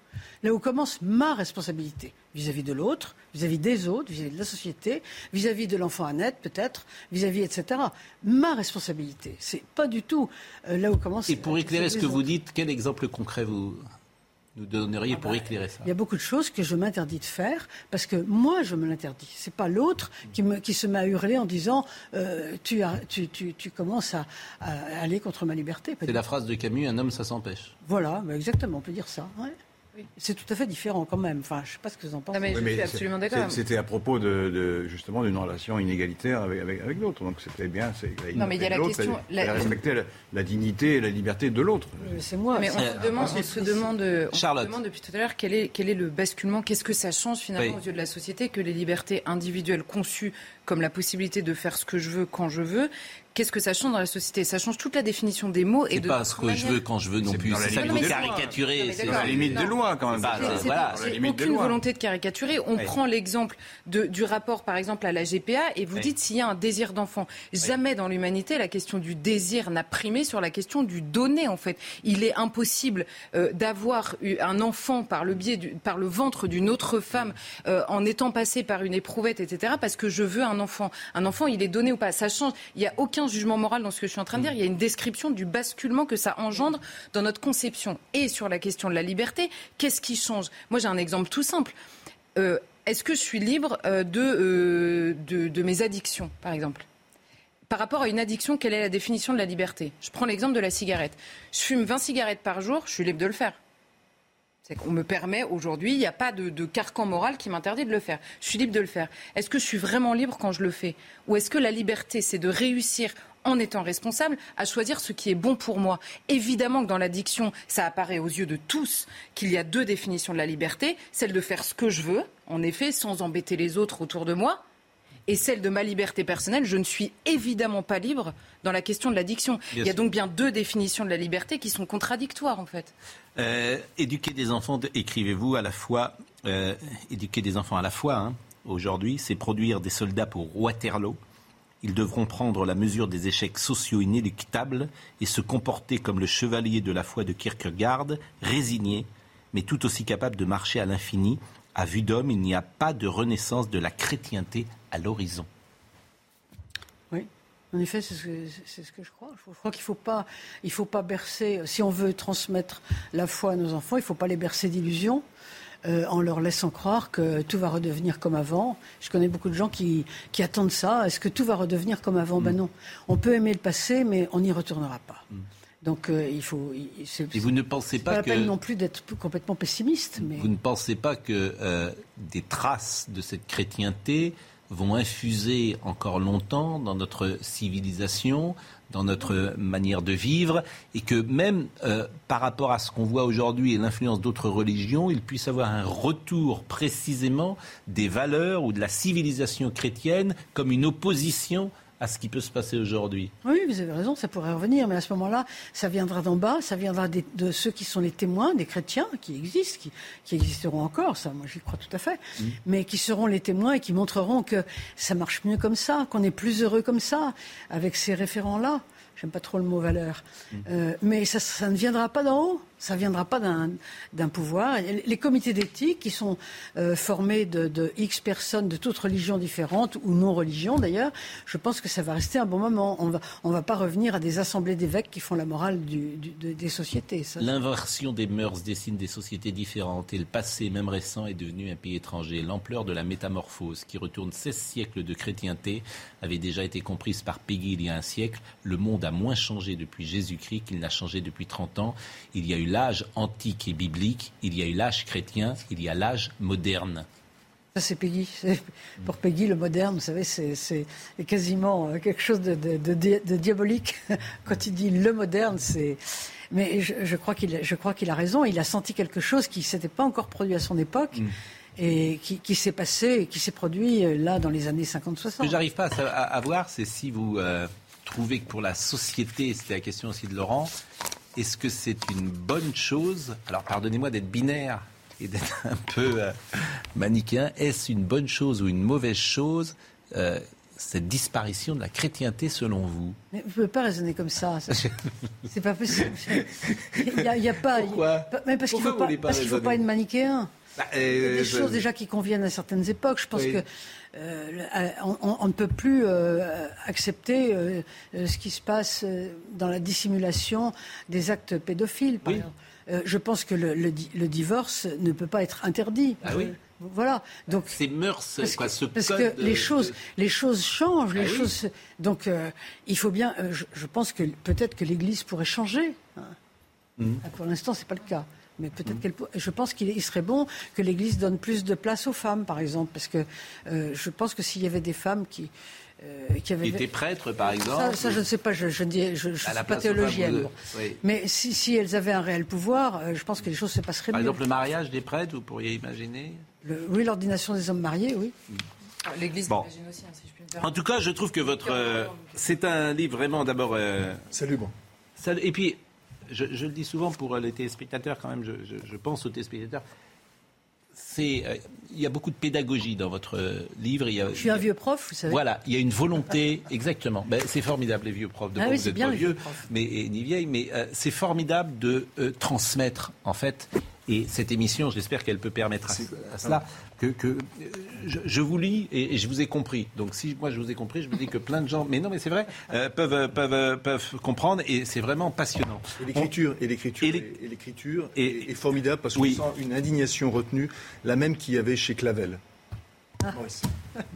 Là où commence ma responsabilité vis-à-vis de l'autre, vis-à-vis des autres, vis-à-vis de la société, vis-à-vis de l'enfant à naître peut-être, vis-à-vis, etc. Ma responsabilité, c'est pas du tout euh, là où commence. Et pour éclairer ce que vous dites, quel exemple concret vous nous donneriez pour ah bah, éclairer ça? Il y a beaucoup de choses que je m'interdis de faire parce que moi je me l'interdis. C'est pas l'autre qui, qui se met à hurler en disant euh, tu, tu, tu, commences à, aller contre ma liberté. C'est la phrase de Camus un homme ça s'empêche. Voilà, bah, exactement, on peut dire ça. C'est tout à fait différent quand même. Enfin, je ne sais pas ce que vous en pensez. mais je suis absolument d'accord. C'était à propos de, justement d'une relation inégalitaire avec, avec, l'autre. Donc c'était bien. Non, mais il y a la question. La... Respecter la, dignité et la liberté de l'autre. C'est moi. Mais on se demande, on se demande, on demande depuis tout à l'heure quel est, quel est le basculement, qu'est-ce que ça change finalement aux yeux de la société que les libertés individuelles conçues comme la possibilité de faire ce que je veux quand je veux, qu'est-ce que ça change dans la société? Ça change toute la définition des mots et de. pas ce que je veux quand je veux non plus. C'est ça caricaturer. C'est la limite de loi quand même. Bah, voilà. aucune volonté de caricaturer. On prend l'exemple du rapport par exemple à la GPA et vous dites s'il y a un désir d'enfant. Jamais dans l'humanité la question du désir n'a primé sur la question du donner en fait. Il est impossible euh, d'avoir un enfant par le biais du, par le ventre d'une autre femme euh, en étant passé par une éprouvette etc. parce que je veux un enfant. Un enfant il est donné ou pas. Ça change. Il n'y a aucun jugement moral dans ce que je suis en train de dire. Il y a une description du basculement que ça engendre dans notre conception. Et sur la question de la liberté, qu'est-ce qui change? Moi, j'ai un exemple tout simple. Euh, est-ce que je suis libre euh, euh, de, de, mes addictions, par exemple? Par rapport à une addiction, quelle est la définition de la liberté? Je prends l'exemple de la cigarette. Je fume 20 cigarettes par jour, je suis libre de le faire. C'est qu'on me permet aujourd'hui, il n'y a pas de, carcan moral qui m'interdit de le faire. Je suis libre de le faire. Est-ce que je suis vraiment libre quand je le fais Ou est-ce que la liberté, c'est de réussir en étant responsable, à choisir ce qui est bon pour moi. Évidemment que dans l'addiction, ça apparaît aux yeux de tous qu'il y a deux définitions de la liberté, celle de faire ce que je veux, en effet, sans embêter les autres autour de moi, et celle de ma liberté personnelle, je ne suis évidemment pas libre dans la question de l'addiction. Il y a donc bien deux définitions de la liberté qui sont contradictoires en fait. Euh, éduquer des enfants, écrivez-vous à la fois, euh, éduquer des enfants à la fois, hein, aujourd'hui, c'est produire des soldats pour Waterloo. Ils devront prendre la mesure des échecs sociaux inéluctables et se comporter comme le chevalier de la foi de Kierkegaard, résigné, mais tout aussi capable de marcher à l'infini. À vue d'homme, il n'y a pas de renaissance de la chrétienté à l'horizon. Oui. En effet, c'est ce, que je crois. Je crois qu'il ne faut pas, il faut pas bercer. Si on veut transmettre la foi à nos enfants, il ne faut pas les bercer d'illusions. Euh, en leur laissant croire que tout va redevenir comme avant. Je connais beaucoup de gens qui, attendent ça. Est-ce que tout va redevenir comme avant? Ben non. On peut aimer le passé, mais on n'y retournera pas. Mm. Donc euh, il faut. Et vous ne pensez pas, pas que. la peine non plus d'être complètement pessimiste. Mais... Vous ne pensez pas que euh, des traces de cette chrétienté vont infuser encore longtemps dans notre civilisation, dans notre manière de vivre, et que même euh, par rapport à ce qu'on voit aujourd'hui et l'influence d'autres religions, il puisse avoir un retour précisément des valeurs ou de la civilisation chrétienne comme une opposition à ce qui peut se passer aujourd'hui. Oui, vous avez raison, ça pourrait revenir, mais à ce moment-là, ça viendra d'en bas, ça viendra de ceux qui sont les témoins, des chrétiens qui existent, qui, existeront encore, ça, moi j'y crois tout à fait, mm. mais qui seront les témoins et qui montreront que ça marche mieux comme ça, qu'on est plus heureux comme ça, avec ces référents-là. J'aime pas trop le mot valeur. Mm. Euh, mais ça, ça ne viendra pas d'en haut. Ça ne viendra pas d'un pouvoir. Les comités d'éthique, qui sont euh, formés de, X personnes de toutes religions différentes, ou non-religions d'ailleurs, je pense que ça va rester un bon moment. On ne va pas revenir à des assemblées d'évêques qui font la morale des sociétés. L'inversion des mœurs dessine des sociétés différentes et le passé, même récent, est devenu un pays étranger. L'ampleur de la métamorphose, qui retourne 16 siècles de chrétienté, avait déjà été comprise par Peggy il y a un siècle. Le monde a moins changé depuis Jésus-Christ qu'il n'a changé depuis 30 ans. Il y a eu l'âge antique et biblique, il y a eu l'âge chrétien, il y a l'âge moderne. Ça, c'est Peggy. Pour Peggy, le moderne, vous savez, c'est quasiment euh, quelque chose de, diabolique. Quand il dit le moderne, c'est. Mais je, crois qu'il a raison. Il a senti quelque chose qui ne s'était pas encore produit à son époque. Mm. Et qui, s'est passé, qui s'est produit euh, là dans les années 50-60. Ce que j'arrive pas à, voir, c'est si vous euh, trouvez que pour la société, c'était la question aussi de Laurent, est-ce que c'est une bonne chose? Alors, pardonnez-moi d'être binaire et d'être un peu euh, manichéen. Est-ce une bonne chose ou une mauvaise chose euh, cette disparition de la chrétienté selon vous? Mais Vous ne pouvez pas raisonner comme ça. c'est pas possible. Il n'y a, pas. Pourquoi? Mais parce qu'il ne faut, pas, faut pas être manichéen. Bah, il y a des euh, choses déjà qui conviennent à certaines époques. Je pense que euh, on, ne peut plus euh, accepter ce qui se passe dans la dissimulation des actes pédophiles. je pense que le, divorce ne peut pas être interdit. Ah oui voilà. Donc ces mœurs, parce quoi, que, parce que les choses, les choses changent, les ah choses. Donc il faut bien. Je, pense que peut-être que l'Église pourrait changer. Hein. Mmh. Pour l'instant, c'est pas le cas. Mais peut-être qu'elle. Je pense qu'il serait bon que l'Église donne plus de place aux femmes, par exemple, parce que euh, je pense que s'il y avait des femmes qui. Euh, qui, avaient... étaient prêtres, par exemple. Ça, je ne sais pas. Je, je, dis, je, suis pas théologienne. Mais si, si, elles avaient un réel pouvoir, euh, je pense que les choses se passeraient par mieux. Par exemple, le mariage des prêtres, vous pourriez imaginer. oui, l'ordination des hommes mariés, oui. Mm. L'Église bon. imagine aussi, hein, si je puis me dire. En tout cas, je trouve que votre. c'est un livre vraiment d'abord. Salubre. Et puis, je, le dis souvent pour les téléspectateurs, quand même, je, pense aux téléspectateurs. C'est, euh, il y a beaucoup de pédagogie dans votre livre. Il y a, je suis un vieux prof, vous savez. Voilà, il y a une volonté, exactement. Ben, c'est formidable, les vieux profs. De ah oui, vous êtes bien pas vieux, mais, ni vieille, mais euh, c'est formidable de euh, transmettre, en fait, et cette émission, j'espère qu'elle peut permettre à, cela. Que, que je, vous lis et, je vous ai compris. Donc si moi je vous ai compris, je vous dis que plein de gens, mais non, mais c'est vrai, euh, peuvent, peuvent, peuvent comprendre et c'est vraiment passionnant. Et l'écriture, et l'écriture, et l'écriture est, formidable parce qu'on sent une indignation retenue, la même qu'il y avait chez Clavel. Ah.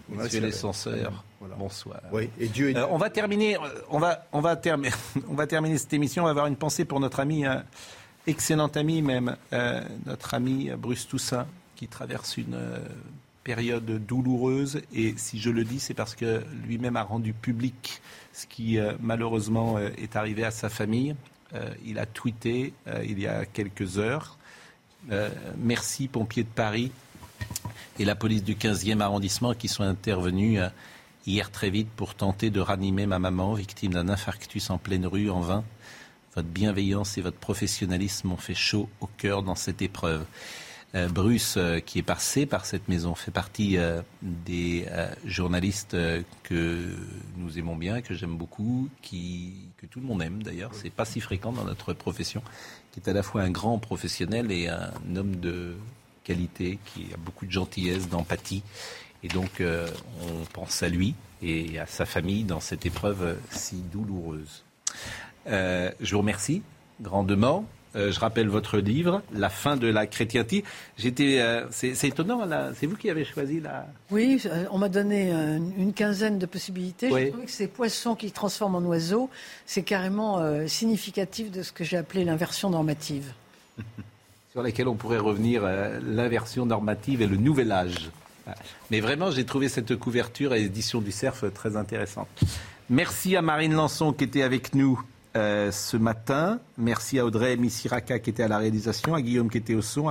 Monsieur les censeurs, bonsoir. Oui, et Dieu euh, on va terminer, on va, on va terminer, on va terminer cette émission. On va avoir une pensée pour notre ami. Excellent ami même, euh, notre ami Bruce Toussaint, qui traverse une euh, période douloureuse. Et si je le dis, c'est parce que lui-même a rendu public ce qui euh, malheureusement est arrivé à sa famille. il a tweeté il y a quelques heures. merci pompiers de Paris et la police du 15e arrondissement qui sont intervenus hier très vite pour tenter de ranimer ma maman, victime d'un infarctus en pleine rue en vain. Votre bienveillance et votre professionnalisme m'ont fait chaud au cœur dans cette épreuve. Euh, Bruce, euh, qui est passé par cette maison, fait partie euh, des journalistes que nous aimons bien, que j'aime beaucoup, que tout le monde aime d'ailleurs. C'est pas si fréquent dans notre profession, qui est à la fois un grand professionnel et un homme de qualité, qui a beaucoup de gentillesse, d'empathie. Et donc, on pense à lui et à sa famille dans cette épreuve si douloureuse. je vous remercie grandement. Euh, je rappelle votre livre, La fin de la chrétienté. J'étais, euh, c'est, étonnant, c'est vous qui avez choisi la. Oui, euh, on m'a donné une quinzaine de possibilités. J'ai trouvé que ces poissons qui transforment en oiseaux, c'est carrément significatif de ce que j'ai appelé l'inversion normative. Sur laquelle on pourrait revenir, l'inversion normative et le nouvel âge. Mais vraiment, j'ai trouvé cette couverture à l'édition du CERF très intéressante. Merci à Marine Lançon qui était avec nous. Euh, ce matin. Merci à Audrey Misiraka qui était à la réalisation, à Guillaume qui était au son.